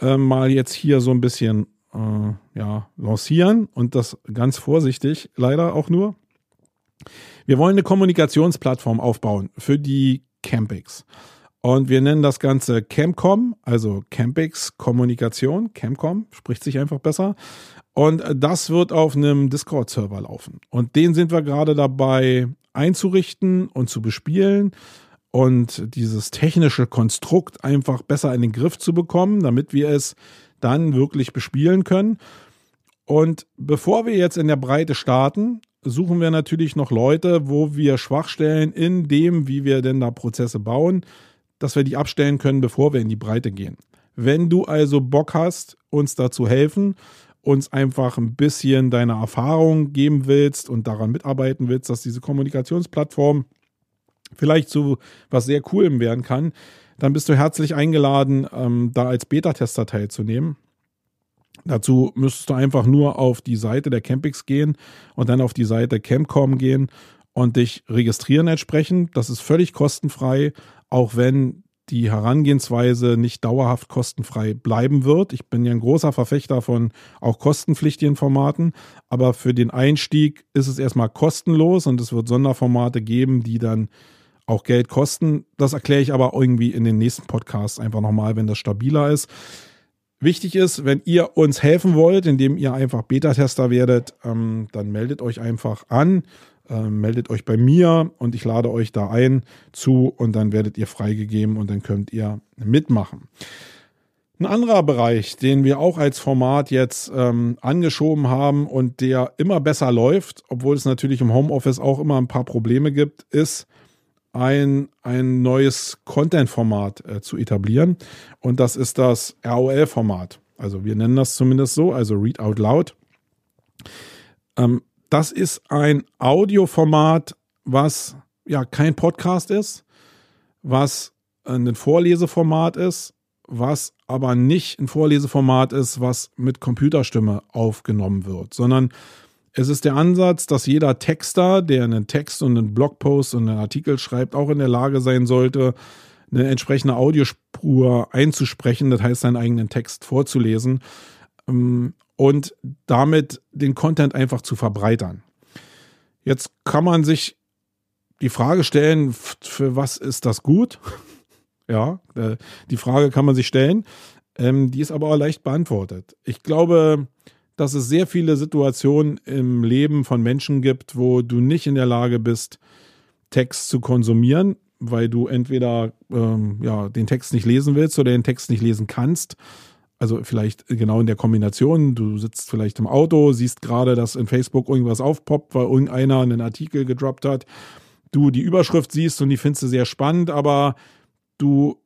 äh, mal jetzt hier so ein bisschen äh, ja, lancieren und das ganz vorsichtig, leider auch nur. Wir wollen eine Kommunikationsplattform aufbauen für die Campings. Und wir nennen das Ganze Campcom, also Campix Kommunikation. Campcom spricht sich einfach besser. Und das wird auf einem Discord-Server laufen. Und den sind wir gerade dabei einzurichten und zu bespielen und dieses technische Konstrukt einfach besser in den Griff zu bekommen, damit wir es dann wirklich bespielen können. Und bevor wir jetzt in der Breite starten, suchen wir natürlich noch Leute, wo wir Schwachstellen in dem, wie wir denn da Prozesse bauen, dass wir die abstellen können, bevor wir in die Breite gehen. Wenn du also Bock hast, uns dazu helfen, uns einfach ein bisschen deine Erfahrung geben willst und daran mitarbeiten willst, dass diese Kommunikationsplattform vielleicht zu was sehr Coolem werden kann, dann bist du herzlich eingeladen, ähm, da als Beta-Tester teilzunehmen. Dazu müsstest du einfach nur auf die Seite der Campix gehen und dann auf die Seite Campcom gehen und dich registrieren entsprechend. Das ist völlig kostenfrei, auch wenn die Herangehensweise nicht dauerhaft kostenfrei bleiben wird. Ich bin ja ein großer Verfechter von auch kostenpflichtigen Formaten, aber für den Einstieg ist es erstmal kostenlos und es wird Sonderformate geben, die dann auch Geld kosten. Das erkläre ich aber irgendwie in den nächsten Podcasts einfach nochmal, wenn das stabiler ist. Wichtig ist, wenn ihr uns helfen wollt, indem ihr einfach Beta-Tester werdet, ähm, dann meldet euch einfach an äh, meldet euch bei mir und ich lade euch da ein zu und dann werdet ihr freigegeben und dann könnt ihr mitmachen. Ein anderer Bereich, den wir auch als Format jetzt ähm, angeschoben haben und der immer besser läuft, obwohl es natürlich im Homeoffice auch immer ein paar Probleme gibt, ist ein, ein neues Content-Format äh, zu etablieren. Und das ist das ROL-Format. Also wir nennen das zumindest so, also Read Out Loud. Ähm, das ist ein Audioformat, was ja kein Podcast ist, was ein Vorleseformat ist, was aber nicht ein Vorleseformat ist, was mit Computerstimme aufgenommen wird, sondern es ist der Ansatz, dass jeder Texter, der einen Text und einen Blogpost und einen Artikel schreibt, auch in der Lage sein sollte, eine entsprechende Audiospur einzusprechen, das heißt, seinen eigenen Text vorzulesen. Ähm, und damit den Content einfach zu verbreitern. Jetzt kann man sich die Frage stellen, für was ist das gut? ja, äh, die Frage kann man sich stellen. Ähm, die ist aber auch leicht beantwortet. Ich glaube, dass es sehr viele Situationen im Leben von Menschen gibt, wo du nicht in der Lage bist, Text zu konsumieren, weil du entweder ähm, ja, den Text nicht lesen willst oder den Text nicht lesen kannst also vielleicht genau in der Kombination, du sitzt vielleicht im Auto, siehst gerade, dass in Facebook irgendwas aufpoppt, weil irgendeiner einen Artikel gedroppt hat. Du die Überschrift siehst und die findest du sehr spannend, aber du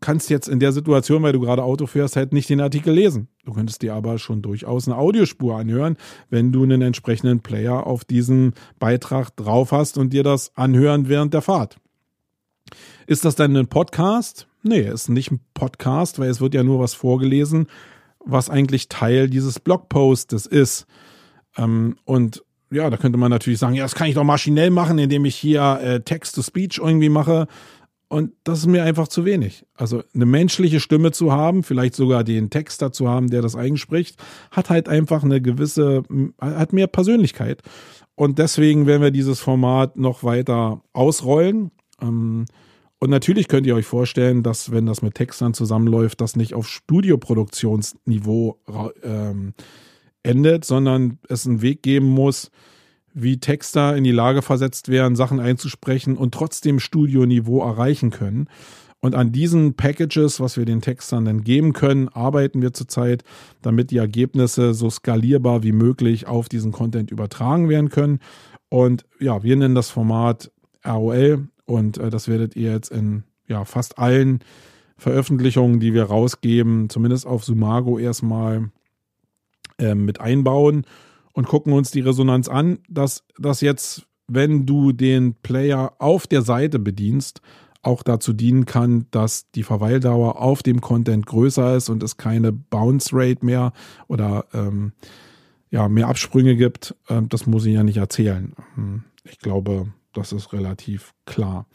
kannst jetzt in der Situation, weil du gerade Auto fährst, halt nicht den Artikel lesen. Du könntest dir aber schon durchaus eine Audiospur anhören, wenn du einen entsprechenden Player auf diesen Beitrag drauf hast und dir das anhören während der Fahrt. Ist das dann ein Podcast? Nee, ist nicht ein Podcast, weil es wird ja nur was vorgelesen, was eigentlich Teil dieses Blogpostes ist. Ähm, und ja, da könnte man natürlich sagen, ja, das kann ich doch maschinell machen, indem ich hier äh, Text-to-Speech irgendwie mache. Und das ist mir einfach zu wenig. Also eine menschliche Stimme zu haben, vielleicht sogar den Texter zu haben, der das eigenspricht, hat halt einfach eine gewisse, hat mehr Persönlichkeit. Und deswegen werden wir dieses Format noch weiter ausrollen. Ähm, und natürlich könnt ihr euch vorstellen, dass wenn das mit Textern zusammenläuft, das nicht auf Studioproduktionsniveau ähm, endet, sondern es einen Weg geben muss, wie Texter in die Lage versetzt werden, Sachen einzusprechen und trotzdem Studioniveau erreichen können. Und an diesen Packages, was wir den Textern dann geben können, arbeiten wir zurzeit, damit die Ergebnisse so skalierbar wie möglich auf diesen Content übertragen werden können. Und ja, wir nennen das Format ROL, und äh, das werdet ihr jetzt in ja, fast allen Veröffentlichungen, die wir rausgeben, zumindest auf Sumago erstmal äh, mit einbauen und gucken uns die Resonanz an, dass das jetzt, wenn du den Player auf der Seite bedienst, auch dazu dienen kann, dass die Verweildauer auf dem Content größer ist und es keine Bounce Rate mehr oder ähm, ja, mehr Absprünge gibt. Ähm, das muss ich ja nicht erzählen. Hm, ich glaube, das ist relativ klar.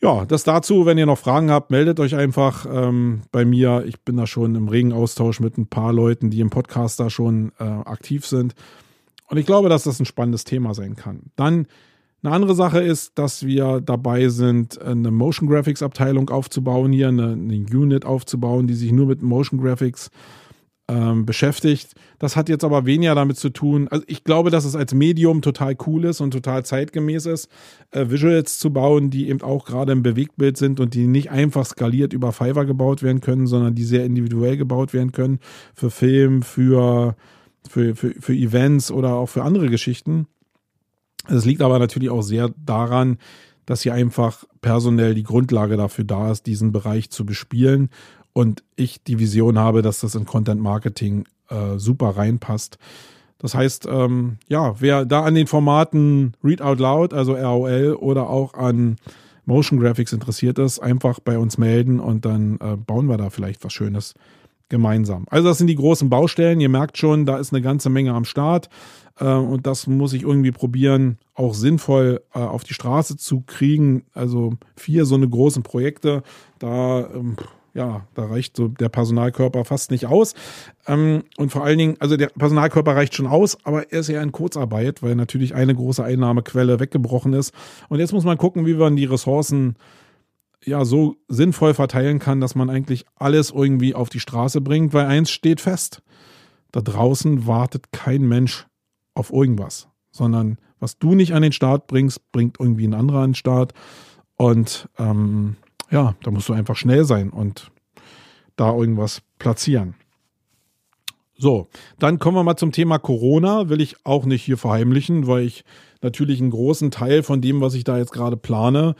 Ja, das dazu. Wenn ihr noch Fragen habt, meldet euch einfach ähm, bei mir. Ich bin da schon im regen Austausch mit ein paar Leuten, die im Podcast da schon äh, aktiv sind. Und ich glaube, dass das ein spannendes Thema sein kann. Dann eine andere Sache ist, dass wir dabei sind, eine Motion Graphics Abteilung aufzubauen hier, eine, eine Unit aufzubauen, die sich nur mit Motion Graphics ähm, beschäftigt. Das hat jetzt aber weniger damit zu tun. Also ich glaube, dass es als Medium total cool ist und total zeitgemäß ist, äh, Visuals zu bauen, die eben auch gerade im Bewegtbild sind und die nicht einfach skaliert über Fiverr gebaut werden können, sondern die sehr individuell gebaut werden können für Film, für, für, für, für Events oder auch für andere Geschichten. Es liegt aber natürlich auch sehr daran, dass hier einfach personell die Grundlage dafür da ist, diesen Bereich zu bespielen und ich die Vision habe, dass das in Content Marketing äh, super reinpasst. Das heißt, ähm, ja, wer da an den Formaten Read Out Loud, also ROL oder auch an Motion Graphics interessiert ist, einfach bei uns melden und dann äh, bauen wir da vielleicht was Schönes gemeinsam. Also das sind die großen Baustellen. Ihr merkt schon, da ist eine ganze Menge am Start äh, und das muss ich irgendwie probieren, auch sinnvoll äh, auf die Straße zu kriegen. Also vier so eine großen Projekte, da ähm, ja, da reicht so der Personalkörper fast nicht aus. Ähm, und vor allen Dingen, also der Personalkörper reicht schon aus, aber er ist ja in Kurzarbeit, weil natürlich eine große Einnahmequelle weggebrochen ist. Und jetzt muss man gucken, wie man die Ressourcen ja so sinnvoll verteilen kann, dass man eigentlich alles irgendwie auf die Straße bringt, weil eins steht fest. Da draußen wartet kein Mensch auf irgendwas, sondern was du nicht an den Start bringst, bringt irgendwie ein anderer an den Start. Und ähm, ja, da musst du einfach schnell sein und da irgendwas platzieren. So, dann kommen wir mal zum Thema Corona. Will ich auch nicht hier verheimlichen, weil ich natürlich einen großen Teil von dem, was ich da jetzt gerade plane,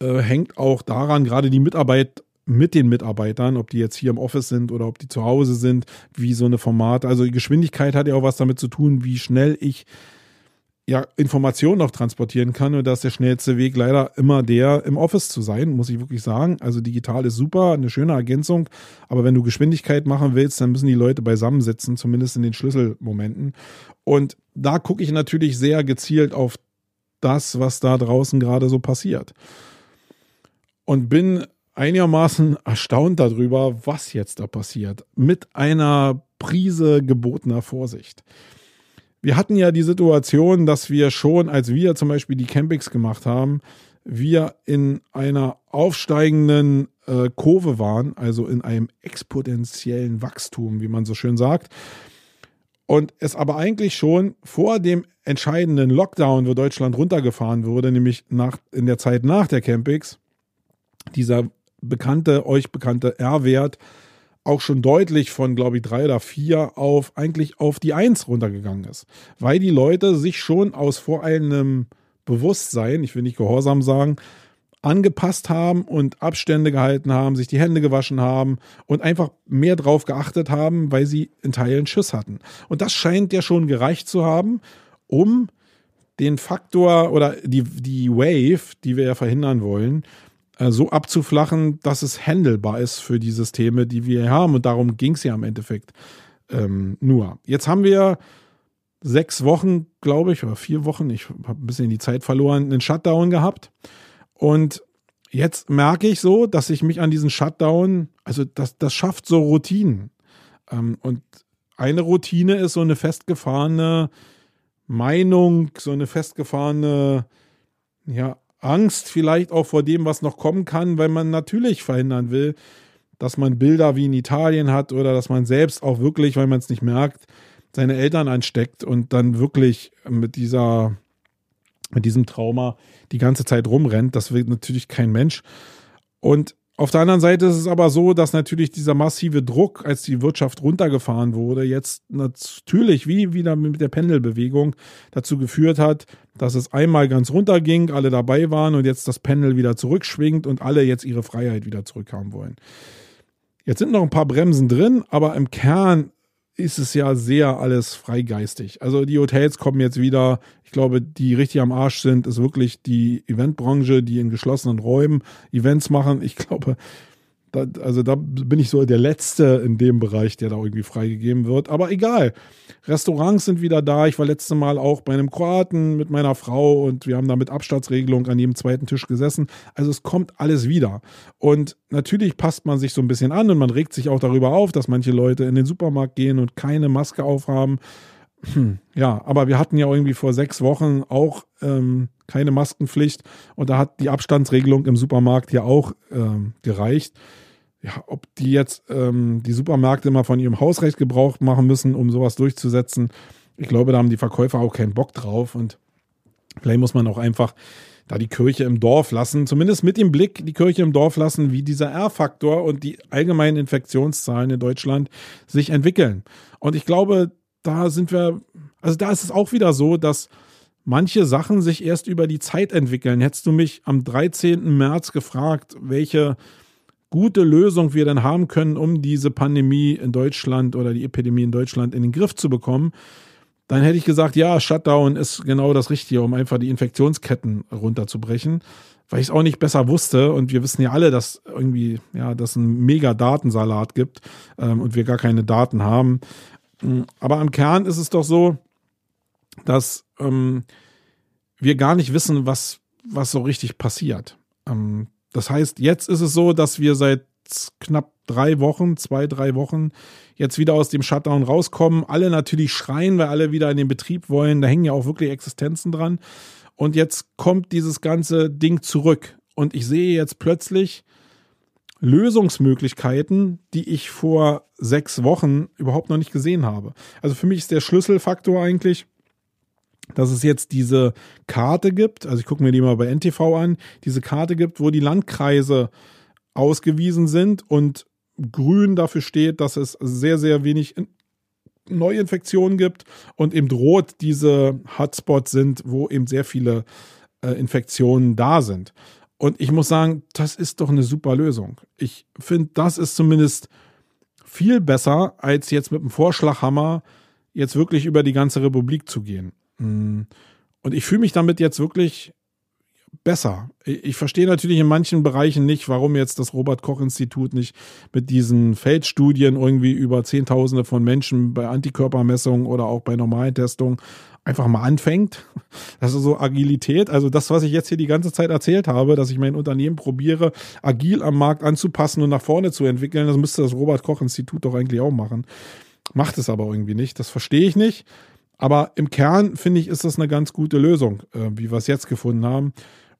äh, hängt auch daran, gerade die Mitarbeit mit den Mitarbeitern, ob die jetzt hier im Office sind oder ob die zu Hause sind, wie so eine Format. Also die Geschwindigkeit hat ja auch was damit zu tun, wie schnell ich ja, Informationen noch transportieren kann. Und da ist der schnellste Weg leider immer der, im Office zu sein, muss ich wirklich sagen. Also digital ist super, eine schöne Ergänzung. Aber wenn du Geschwindigkeit machen willst, dann müssen die Leute beisammensitzen, zumindest in den Schlüsselmomenten. Und da gucke ich natürlich sehr gezielt auf das, was da draußen gerade so passiert. Und bin einigermaßen erstaunt darüber, was jetzt da passiert. Mit einer Prise gebotener Vorsicht wir hatten ja die Situation, dass wir schon, als wir zum Beispiel die Campings gemacht haben, wir in einer aufsteigenden äh, Kurve waren, also in einem exponentiellen Wachstum, wie man so schön sagt. Und es aber eigentlich schon vor dem entscheidenden Lockdown, wo Deutschland runtergefahren wurde, nämlich nach, in der Zeit nach der Campings, dieser bekannte, euch bekannte R-Wert auch schon deutlich von, glaube ich, drei oder vier auf eigentlich auf die Eins runtergegangen ist. Weil die Leute sich schon aus voreilendem Bewusstsein, ich will nicht gehorsam sagen, angepasst haben und Abstände gehalten haben, sich die Hände gewaschen haben und einfach mehr drauf geachtet haben, weil sie in Teilen Schiss hatten. Und das scheint ja schon gereicht zu haben, um den Faktor oder die, die Wave, die wir ja verhindern wollen, so abzuflachen, dass es handelbar ist für die Systeme, die wir haben. Und darum ging es ja im Endeffekt ähm, nur. Jetzt haben wir sechs Wochen, glaube ich, oder vier Wochen, ich habe ein bisschen die Zeit verloren, einen Shutdown gehabt. Und jetzt merke ich so, dass ich mich an diesen Shutdown, also das, das schafft so Routinen. Ähm, und eine Routine ist so eine festgefahrene Meinung, so eine festgefahrene ja, Angst vielleicht auch vor dem, was noch kommen kann, weil man natürlich verhindern will, dass man Bilder wie in Italien hat oder dass man selbst auch wirklich, weil man es nicht merkt, seine Eltern ansteckt und dann wirklich mit dieser, mit diesem Trauma die ganze Zeit rumrennt. Das will natürlich kein Mensch. Und auf der anderen Seite ist es aber so, dass natürlich dieser massive Druck, als die Wirtschaft runtergefahren wurde, jetzt natürlich wie wieder mit der Pendelbewegung dazu geführt hat, dass es einmal ganz runter ging, alle dabei waren und jetzt das Pendel wieder zurückschwingt und alle jetzt ihre Freiheit wieder zurückhaben wollen. Jetzt sind noch ein paar Bremsen drin, aber im Kern ist es ja sehr alles freigeistig. Also die Hotels kommen jetzt wieder. Ich glaube, die richtig am Arsch sind, ist wirklich die Eventbranche, die in geschlossenen Räumen Events machen. Ich glaube, Da, also da bin ich so der Letzte in dem Bereich, der da irgendwie freigegeben wird. Aber egal. Restaurants sind wieder da. Ich war letztes Mal auch bei einem Kroaten mit meiner Frau und wir haben da mit Abstandsregelung an jedem zweiten Tisch gesessen. Also es kommt alles wieder. Und natürlich passt man sich so ein bisschen an und man regt sich auch darüber auf, dass manche Leute in den Supermarkt gehen und keine Maske aufhaben. Hm, ja, aber wir hatten ja irgendwie vor sechs Wochen auch ähm, keine Maskenpflicht und da hat die Abstandsregelung im Supermarkt ja auch ähm, gereicht. Ja, ob die jetzt ähm, die Supermärkte immer von ihrem Hausrecht Gebrauch machen müssen, um sowas durchzusetzen, ich glaube, da haben die Verkäufer auch keinen Bock drauf und vielleicht muss man auch einfach da die Kirche im Dorf lassen, zumindest mit dem Blick die Kirche im Dorf lassen, wie dieser R-Faktor und die allgemeinen Infektionszahlen in Deutschland sich entwickeln. Und ich glaube, da sind wir, also da ist es auch wieder so, dass manche Sachen sich erst über die Zeit entwickeln. Hättest du mich am 13. März gefragt, welche gute Lösung wir denn haben können, um diese Pandemie in Deutschland oder die Epidemie in Deutschland in den Griff zu bekommen, dann hätte ich gesagt, ja, Shutdown ist genau das Richtige, um einfach die Infektionsketten runterzubrechen, weil ich es auch nicht besser wusste und wir wissen ja alle, dass irgendwie, ja, dass ein mega Datensalat gibt ähm, und wir gar keine Daten haben. Aber im Kern ist es doch so, dass ähm, wir gar nicht wissen, was, was so richtig passiert. Ähm, das heißt, jetzt ist es so, dass wir seit knapp drei Wochen, zwei, drei Wochen jetzt wieder aus dem Shutdown rauskommen. Alle natürlich schreien, weil alle wieder in den Betrieb wollen. Da hängen ja auch wirklich Existenzen dran. Und jetzt kommt dieses ganze Ding zurück. Und ich sehe jetzt plötzlich Lösungsmöglichkeiten, die ich vor sechs Wochen überhaupt noch nicht gesehen habe. Also für mich ist der Schlüsselfaktor eigentlich, dass es jetzt diese Karte gibt, also ich gucke mir die mal bei NTV an, diese Karte gibt, wo die Landkreise ausgewiesen sind und grün dafür steht, dass es sehr, sehr wenig Neuinfektionen gibt und eben rot diese Hotspots sind, wo eben sehr viele äh, Infektionen da sind. Und ich muss sagen, das ist doch eine super Lösung. Ich finde, das ist zumindest viel besser, als jetzt mit dem Vorschlaghammer jetzt wirklich über die ganze Republik zu gehen. Mm. Und ich fühle mich damit jetzt wirklich besser. Ich verstehe natürlich in manchen Bereichen nicht, warum jetzt das Robert Koch Institut nicht mit diesen Feldstudien irgendwie über Zehntausende von Menschen bei Antikörpermessungen oder auch bei normalen Testungen einfach mal anfängt. Also so Agilität, also das, was ich jetzt hier die ganze Zeit erzählt habe, dass ich mein Unternehmen probiere, agil am Markt anzupassen und nach vorne zu entwickeln, das müsste das Robert Koch Institut doch eigentlich auch machen. Macht es aber irgendwie nicht. Das verstehe ich nicht. Aber im Kern finde ich, ist das eine ganz gute Lösung, äh, wie wir es jetzt gefunden haben.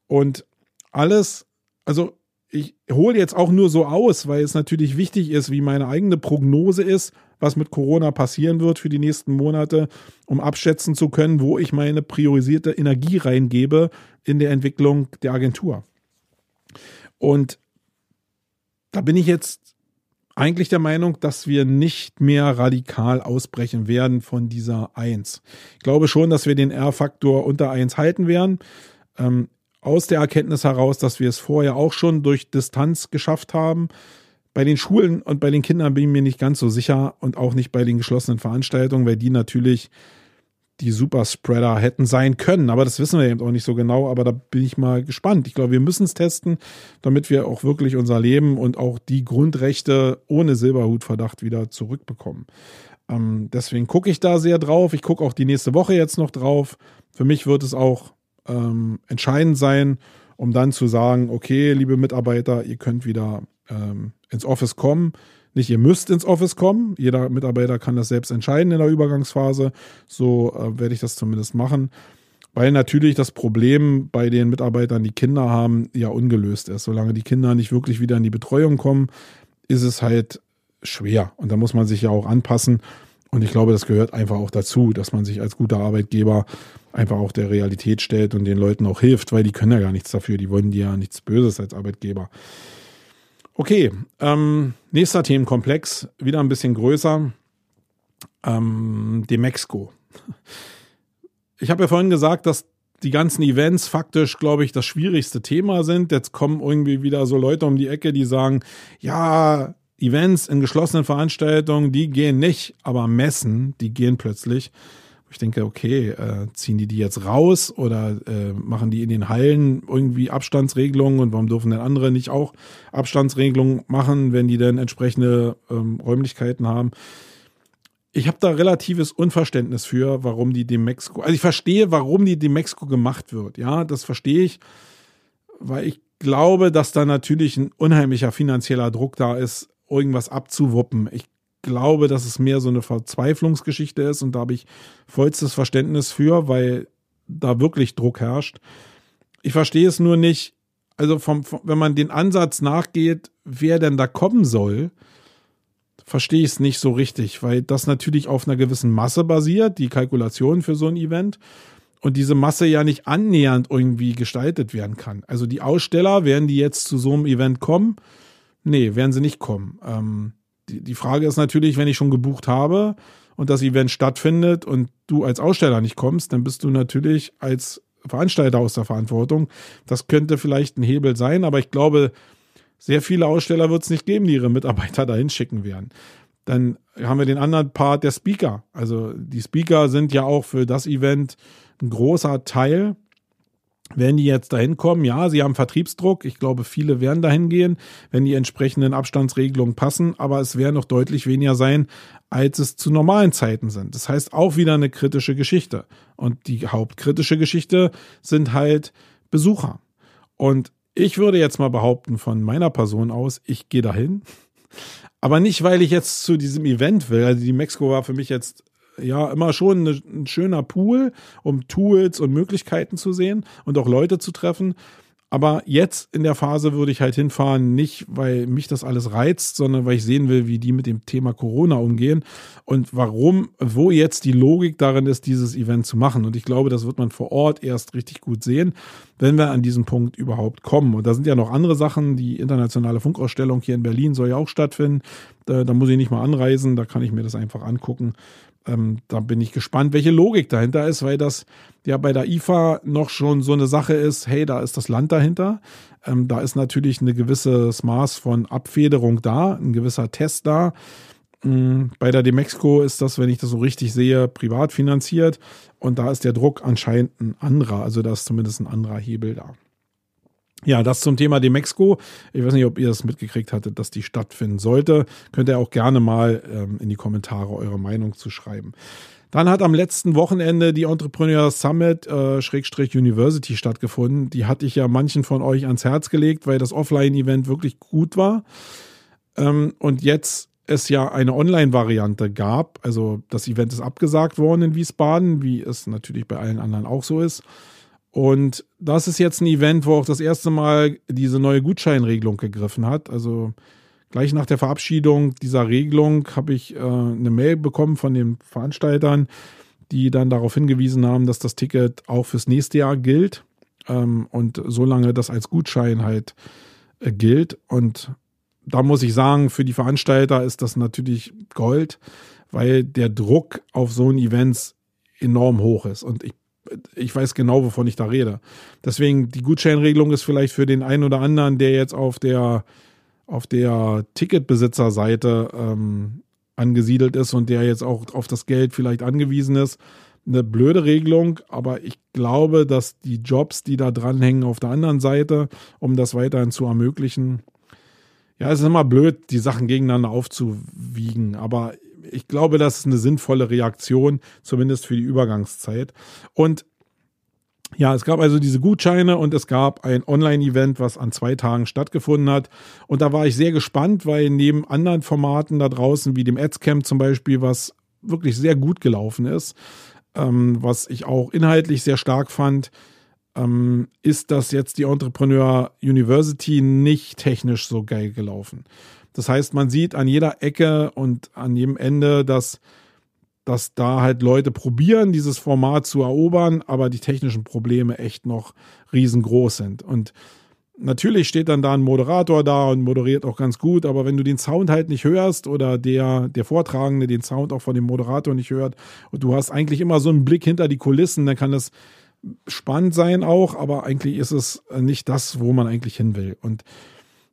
Und alles, also ich hole jetzt auch nur so aus, weil es natürlich wichtig ist, wie meine eigene Prognose ist, was mit Corona passieren wird für die nächsten Monate, um abschätzen zu können, wo ich meine priorisierte Energie reingebe in der Entwicklung der Agentur. Und da bin ich jetzt eigentlich der Meinung, dass wir nicht mehr radikal ausbrechen werden von dieser 1. Ich glaube schon, dass wir den R-Faktor unter 1 halten werden. Ähm, aus der Erkenntnis heraus, dass wir es vorher auch schon durch Distanz geschafft haben. Bei den Schulen und bei den Kindern bin ich mir nicht ganz so sicher und auch nicht bei den geschlossenen Veranstaltungen, weil die natürlich die Superspreader hätten sein können. Aber das wissen wir eben auch nicht so genau. Aber da bin ich mal gespannt. Ich glaube, wir müssen es testen, damit wir auch wirklich unser Leben und auch die Grundrechte ohne Silberhutverdacht wieder zurückbekommen. Ähm, deswegen gucke ich da sehr drauf. Ich gucke auch die nächste Woche jetzt noch drauf. Für mich wird es auch ähm, entscheidend sein, um dann zu sagen, okay, liebe Mitarbeiter, ihr könnt wieder ähm, ins Office kommen. Nicht, ihr müsst ins Office kommen. Jeder Mitarbeiter kann das selbst entscheiden in der Übergangsphase. So äh, werde ich das zumindest machen. Weil natürlich das Problem bei den Mitarbeitern, die Kinder haben, ja ungelöst ist. Solange die Kinder nicht wirklich wieder in die Betreuung kommen, ist es halt schwer. Und da muss man sich ja auch anpassen. Und ich glaube, das gehört einfach auch dazu, dass man sich als guter Arbeitgeber einfach auch der Realität stellt und den Leuten auch hilft, weil die können ja gar nichts dafür. Die wollen dir ja nichts Böses als Arbeitgeber. Okay, ähm, nächster Themenkomplex, wieder ein bisschen größer. Ähm, Demexco. Ich habe ja vorhin gesagt, dass die ganzen Events faktisch, glaube ich, das schwierigste Thema sind. Jetzt kommen irgendwie wieder so Leute um die Ecke, die sagen, ja, Events in geschlossenen Veranstaltungen, die gehen nicht, aber Messen, die gehen plötzlich. Ich denke, okay, äh, ziehen die die jetzt raus oder äh, machen die in den Hallen irgendwie Abstandsregelungen und warum dürfen denn andere nicht auch Abstandsregelungen machen, wenn die denn entsprechende ähm, Räumlichkeiten haben? Ich habe da relatives Unverständnis für, warum die dem Mexiko, also ich verstehe, warum die dem Mexiko gemacht wird. Ja, das verstehe ich, weil ich glaube, dass da natürlich ein unheimlicher finanzieller Druck da ist, irgendwas abzuwuppen. Ich glaube, dass es mehr so eine Verzweiflungsgeschichte ist und da habe ich vollstes Verständnis für, weil da wirklich Druck herrscht. Ich verstehe es nur nicht, also vom, vom, wenn man den Ansatz nachgeht, wer denn da kommen soll, verstehe ich es nicht so richtig, weil das natürlich auf einer gewissen Masse basiert, die Kalkulation für so ein Event und diese Masse ja nicht annähernd irgendwie gestaltet werden kann. Also die Aussteller, werden die jetzt zu so einem Event kommen? Nee, werden sie nicht kommen. Ähm, die, die Frage ist natürlich, wenn ich schon gebucht habe und das Event stattfindet und du als Aussteller nicht kommst, dann bist du natürlich als Veranstalter aus der Verantwortung. Das könnte vielleicht ein Hebel sein, aber ich glaube, sehr viele Aussteller wird es nicht geben, die ihre Mitarbeiter dahin schicken werden. Dann haben wir den anderen Part der Speaker. Also die Speaker sind ja auch für das Event ein großer Teil wenn die jetzt dahin kommen, ja, sie haben Vertriebsdruck. Ich glaube, viele werden dahin gehen, wenn die entsprechenden Abstandsregelungen passen. Aber es werden noch deutlich weniger sein, als es zu normalen Zeiten sind. Das heißt auch wieder eine kritische Geschichte. Und die hauptkritische Geschichte sind halt Besucher. Und ich würde jetzt mal behaupten von meiner Person aus, ich gehe dahin. Aber nicht, weil ich jetzt zu diesem Event will. Also die Mexiko war für mich jetzt ja immer schon eine, ein schöner Pool, um Tools und Möglichkeiten zu sehen und auch Leute zu treffen. Aber jetzt in der Phase würde ich halt hinfahren, nicht weil mich das alles reizt, sondern weil ich sehen will, wie die mit dem Thema Corona umgehen und warum, wo jetzt die Logik darin ist, dieses Event zu machen. Und ich glaube, das wird man vor Ort erst richtig gut sehen, wenn wir an diesen Punkt überhaupt kommen. Und da sind ja noch andere Sachen. Die internationale Funkausstellung hier in Berlin soll ja auch stattfinden. Da, da muss ich nicht mal anreisen, da kann ich mir das einfach angucken ähm, da bin ich gespannt, welche Logik dahinter ist, weil das ja bei der IFA noch schon so eine Sache ist, hey, da ist das Land dahinter. Ähm, da ist natürlich ein gewisses Maß von Abfederung da, ein gewisser Test da. Ähm, bei der Demexco ist das, wenn ich das so richtig sehe, privat finanziert und da ist der Druck anscheinend ein anderer, also da ist zumindest ein anderer Hebel da. Ja, das zum Thema Demexco. Ich weiß nicht, ob ihr das mitgekriegt hattet, dass die stattfinden sollte. Könnt ihr auch gerne mal ähm, in die Kommentare eure Meinung zu schreiben. Dann hat am letzten Wochenende die Entrepreneur Summit äh, Schrägstrich University stattgefunden. Die hatte ich ja manchen von euch ans Herz gelegt, weil das Offline-Event wirklich gut war. Ähm, und jetzt es ja eine Online-Variante gab. Also das Event ist abgesagt worden in Wiesbaden, wie es natürlich bei allen anderen auch so ist. Und das ist jetzt ein Event, wo auch das erste Mal diese neue Gutscheinregelung gegriffen hat. Also gleich nach der Verabschiedung dieser Regelung habe ich äh, eine Mail bekommen von den Veranstaltern, die dann darauf hingewiesen haben, dass das Ticket auch fürs nächste Jahr gilt ähm, und solange das als Gutschein halt äh, gilt. Und da muss ich sagen, für die Veranstalter ist das natürlich Gold, weil der Druck auf so ein Event enorm hoch ist. Und ich ich weiß genau, wovon ich da rede. Deswegen, die Gutscheinregelung ist vielleicht für den einen oder anderen, der jetzt auf der, auf der Ticketbesitzerseite ähm, angesiedelt ist und der jetzt auch auf das Geld vielleicht angewiesen ist, eine blöde Regelung, aber ich glaube, dass die Jobs, die da dranhängen auf der anderen Seite, um das weiterhin zu ermöglichen, ja, es ist immer blöd, die Sachen gegeneinander aufzuwiegen, aber ich glaube, das ist eine sinnvolle Reaktion, zumindest für die Übergangszeit. Und ja, es gab also diese Gutscheine und es gab ein Online-Event, was an zwei Tagen stattgefunden hat. Und da war ich sehr gespannt, weil neben anderen Formaten da draußen, wie dem Adscamp zum Beispiel, was wirklich sehr gut gelaufen ist, ähm, was ich auch inhaltlich sehr stark fand, ähm, ist das jetzt die Entrepreneur University nicht technisch so geil gelaufen. Das heißt, man sieht an jeder Ecke und an jedem Ende, dass, dass da halt Leute probieren, dieses Format zu erobern, aber die technischen Probleme echt noch riesengroß sind. Und natürlich steht dann da ein Moderator da und moderiert auch ganz gut, aber wenn du den Sound halt nicht hörst oder der, der Vortragende den Sound auch von dem Moderator nicht hört und du hast eigentlich immer so einen Blick hinter die Kulissen, dann kann das spannend sein auch, aber eigentlich ist es nicht das, wo man eigentlich hin will. Und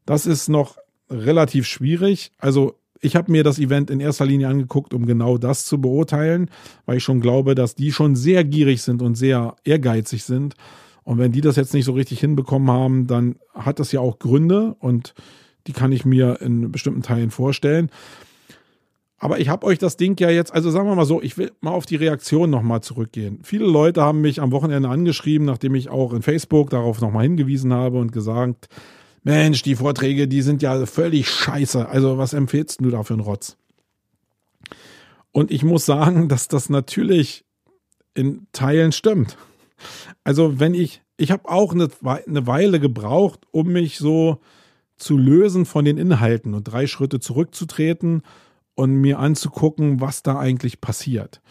das ist noch relativ schwierig. Also ich habe mir das Event in erster Linie angeguckt, um genau das zu beurteilen, weil ich schon glaube, dass die schon sehr gierig sind und sehr ehrgeizig sind. Und wenn die das jetzt nicht so richtig hinbekommen haben, dann hat das ja auch Gründe und die kann ich mir in bestimmten Teilen vorstellen. Aber ich habe euch das Ding ja jetzt, also sagen wir mal so, ich will mal auf die Reaktion nochmal zurückgehen. Viele Leute haben mich am Wochenende angeschrieben, nachdem ich auch in Facebook darauf nochmal hingewiesen habe und gesagt, Mensch, die Vorträge, die sind ja völlig scheiße. Also was empfehlst du da für einen Rotz? Und ich muss sagen, dass das natürlich in Teilen stimmt. Also wenn ich, ich habe auch eine, Weile gebraucht, um mich so zu lösen von den Inhalten und drei Schritte zurückzutreten und mir anzugucken, was da eigentlich passiert.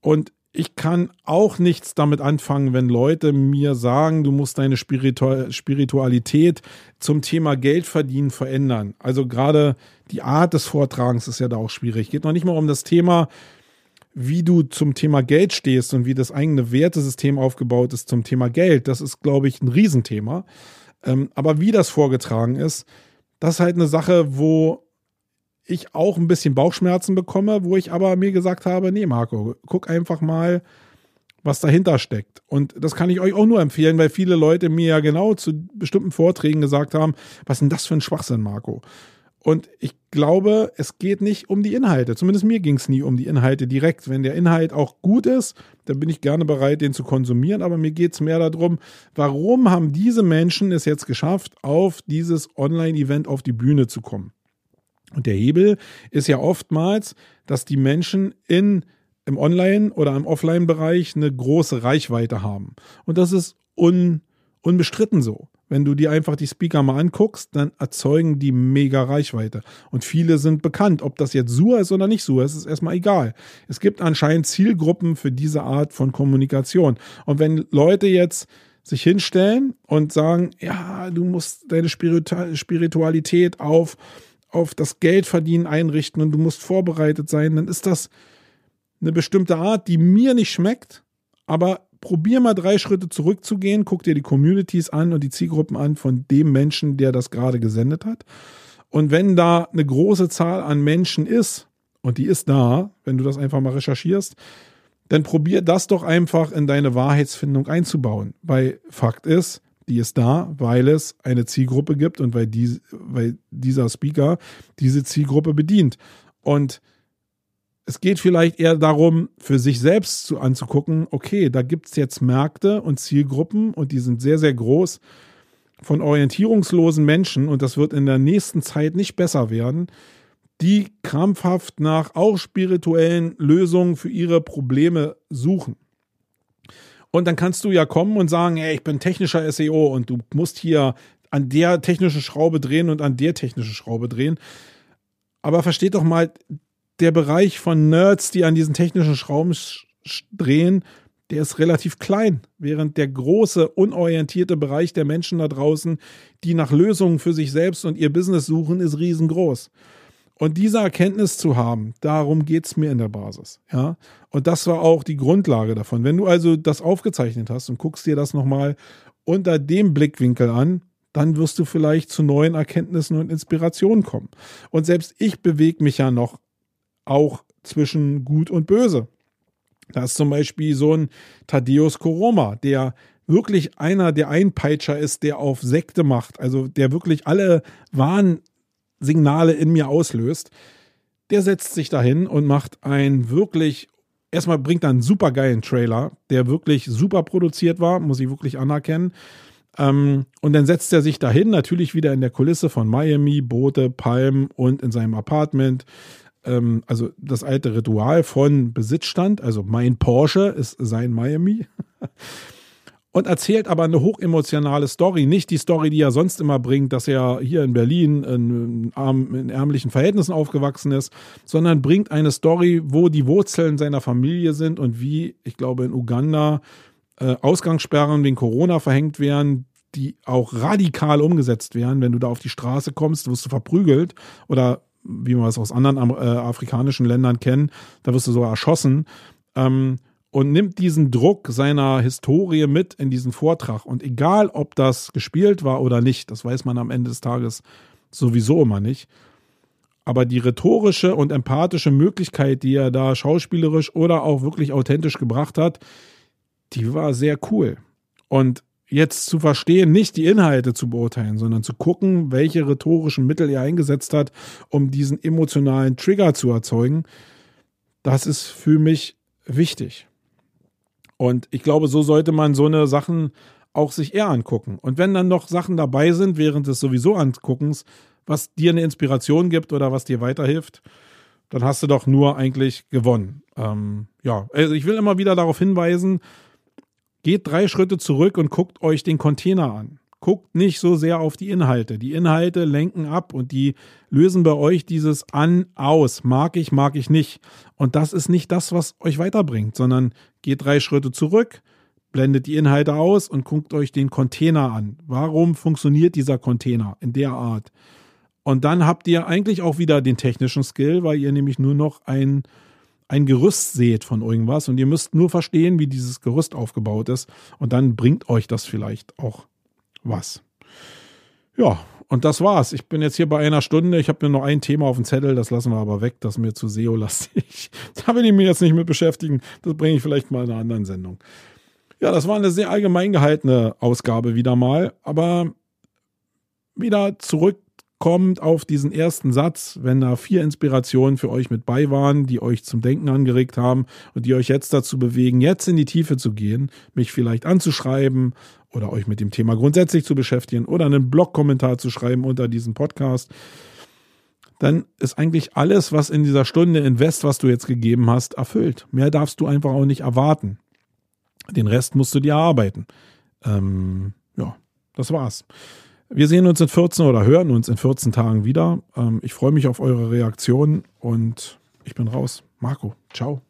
Und ich kann auch nichts damit anfangen, wenn Leute mir sagen, du musst deine Spiritualität zum Thema Geld verdienen verändern. Also gerade die Art des Vortragens ist ja da auch schwierig. Geht noch nicht mal um das Thema, wie du zum Thema Geld stehst und wie das eigene Wertesystem aufgebaut ist zum Thema Geld. Das ist, glaube ich, ein Riesenthema. Ähm, aber wie das vorgetragen ist, das ist halt eine Sache, wo ich auch ein bisschen Bauchschmerzen bekomme, wo ich aber mir gesagt habe, nee, Marco, guck einfach mal, was dahinter steckt. Und das kann ich euch auch nur empfehlen, weil viele Leute mir ja genau zu bestimmten Vorträgen gesagt haben, was ist denn das für ein Schwachsinn, Marco? Und ich glaube, es geht nicht um die Inhalte. Zumindest mir ging es nie um die Inhalte direkt. Wenn der Inhalt auch gut ist, dann bin ich gerne bereit, den zu konsumieren. Aber mir geht es mehr darum, warum haben diese Menschen es jetzt geschafft, auf dieses Online-Event auf die Bühne zu kommen? Und der Hebel ist ja oftmals, dass die Menschen in, im Online- oder im Offline-Bereich eine große Reichweite haben. Und das ist un, unbestritten so. Wenn du dir einfach die Speaker mal anguckst, dann erzeugen die mega Reichweite. Und viele sind bekannt. Ob das jetzt Sur ist oder nicht Sur, ist, ist erstmal egal. Es gibt anscheinend Zielgruppen für diese Art von Kommunikation. Und wenn Leute jetzt sich hinstellen und sagen, ja, du musst deine Spiritualität auf auf das Geldverdienen einrichten und du musst vorbereitet sein, dann ist das eine bestimmte Art, die mir nicht schmeckt. Aber probier mal drei Schritte zurückzugehen, guck dir die Communities an und die Zielgruppen an von dem Menschen, der das gerade gesendet hat. Und wenn da eine große Zahl an Menschen ist, und die ist da, wenn du das einfach mal recherchierst, dann probier das doch einfach in deine Wahrheitsfindung einzubauen. Weil Fakt ist, die ist da, weil es eine Zielgruppe gibt und weil, die, weil dieser Speaker diese Zielgruppe bedient. Und es geht vielleicht eher darum, für sich selbst zu anzugucken, okay, da gibt es jetzt Märkte und Zielgruppen und die sind sehr, sehr groß von orientierungslosen Menschen und das wird in der nächsten Zeit nicht besser werden, die krampfhaft nach auch spirituellen Lösungen für ihre Probleme suchen. Und dann kannst du ja kommen und sagen, ey, ich bin technischer SEO und du musst hier an der technischen Schraube drehen und an der technischen Schraube drehen. Aber versteht doch mal, der Bereich von Nerds, die an diesen technischen Schrauben drehen, der ist relativ klein, während der große, unorientierte Bereich der Menschen da draußen, die nach Lösungen für sich selbst und ihr Business suchen, ist riesengroß. Und diese Erkenntnis zu haben, darum geht es mir in der Basis. Ja? Und das war auch die Grundlage davon. Wenn du also das aufgezeichnet hast und guckst dir das nochmal unter dem Blickwinkel an, dann wirst du vielleicht zu neuen Erkenntnissen und Inspirationen kommen. Und selbst ich bewege mich ja noch auch zwischen Gut und Böse. Da ist zum Beispiel so ein Thaddeus Koroma, der wirklich einer der Einpeitscher ist, der auf Sekte macht, also der wirklich alle Wahn Signale in mir auslöst, der setzt sich dahin und macht ein wirklich, erstmal bringt er einen super geilen Trailer, der wirklich super produziert war, muss ich wirklich anerkennen. Ähm, und dann setzt er sich dahin, natürlich wieder in der Kulisse von Miami, Boote, Palmen und in seinem Apartment. Ähm, also das alte Ritual von Besitzstand, also mein Porsche ist sein Miami. und erzählt aber eine hochemotionale Story. Nicht die Story, die er sonst immer bringt, dass er hier in Berlin in, in, ärmlichen Verhältnissen aufgewachsen ist, sondern bringt eine Story, wo die Wurzeln seiner Familie sind und wie, ich glaube, in Uganda äh, Ausgangssperren wegen Corona verhängt werden, die auch radikal umgesetzt werden. Wenn du da auf die Straße kommst, wirst du verprügelt oder wie man es aus anderen äh, afrikanischen Ländern kennt, da wirst du so erschossen. Ähm, und nimmt diesen Druck seiner Historie mit in diesen Vortrag. Und egal, ob das gespielt war oder nicht, das weiß man am Ende des Tages sowieso immer nicht. Aber die rhetorische und empathische Möglichkeit, die er da schauspielerisch oder auch wirklich authentisch gebracht hat, die war sehr cool. Und jetzt zu verstehen, nicht die Inhalte zu beurteilen, sondern zu gucken, welche rhetorischen Mittel er eingesetzt hat, um diesen emotionalen Trigger zu erzeugen, das ist für mich wichtig. Und ich glaube, so sollte man so eine Sachen auch sich eher angucken. Und wenn dann noch Sachen dabei sind, während des sowieso Anguckens, was dir eine Inspiration gibt oder was dir weiterhilft, dann hast du doch nur eigentlich gewonnen. Ähm, ja, also ich will immer wieder darauf hinweisen, geht drei Schritte zurück und guckt euch den Container an. Guckt nicht so sehr auf die Inhalte. Die Inhalte lenken ab und die lösen bei euch dieses an, aus. Mag ich, mag ich nicht. Und das ist nicht das, was euch weiterbringt, sondern geht drei Schritte zurück, blendet die Inhalte aus und guckt euch den Container an. Warum funktioniert dieser Container in der Art? Und dann habt ihr eigentlich auch wieder den technischen Skill, weil ihr nämlich nur noch ein, ein Gerüst seht von irgendwas und ihr müsst nur verstehen, wie dieses Gerüst aufgebaut ist und dann bringt euch das vielleicht auch was. Ja, und das war's. Ich bin jetzt hier bei einer Stunde. Ich habe mir noch ein Thema auf dem Zettel, das lassen wir aber weg, das ist mir zu SEO-lastig. Da will ich mich jetzt nicht mit beschäftigen. Das bringe ich vielleicht mal in einer anderen Sendung. Ja, das war eine sehr allgemein gehaltene Ausgabe wieder mal, aber wieder zurück kommt auf diesen ersten Satz, wenn da vier Inspirationen für euch mit bei waren, die euch zum Denken angeregt haben und die euch jetzt dazu bewegen, jetzt in die Tiefe zu gehen, mich vielleicht anzuschreiben oder euch mit dem Thema grundsätzlich zu beschäftigen oder einen Blog-Kommentar zu schreiben unter diesem Podcast, dann ist eigentlich alles, was in dieser Stunde Invest, was du jetzt gegeben hast, erfüllt. Mehr darfst du einfach auch nicht erwarten. Den Rest musst du dir erarbeiten. Ähm, ja, das war's. Wir sehen uns in 14 oder hören uns in 14 Tagen wieder. Ähm, ich freue mich auf eure Reaktionen und ich bin raus. Marco, ciao.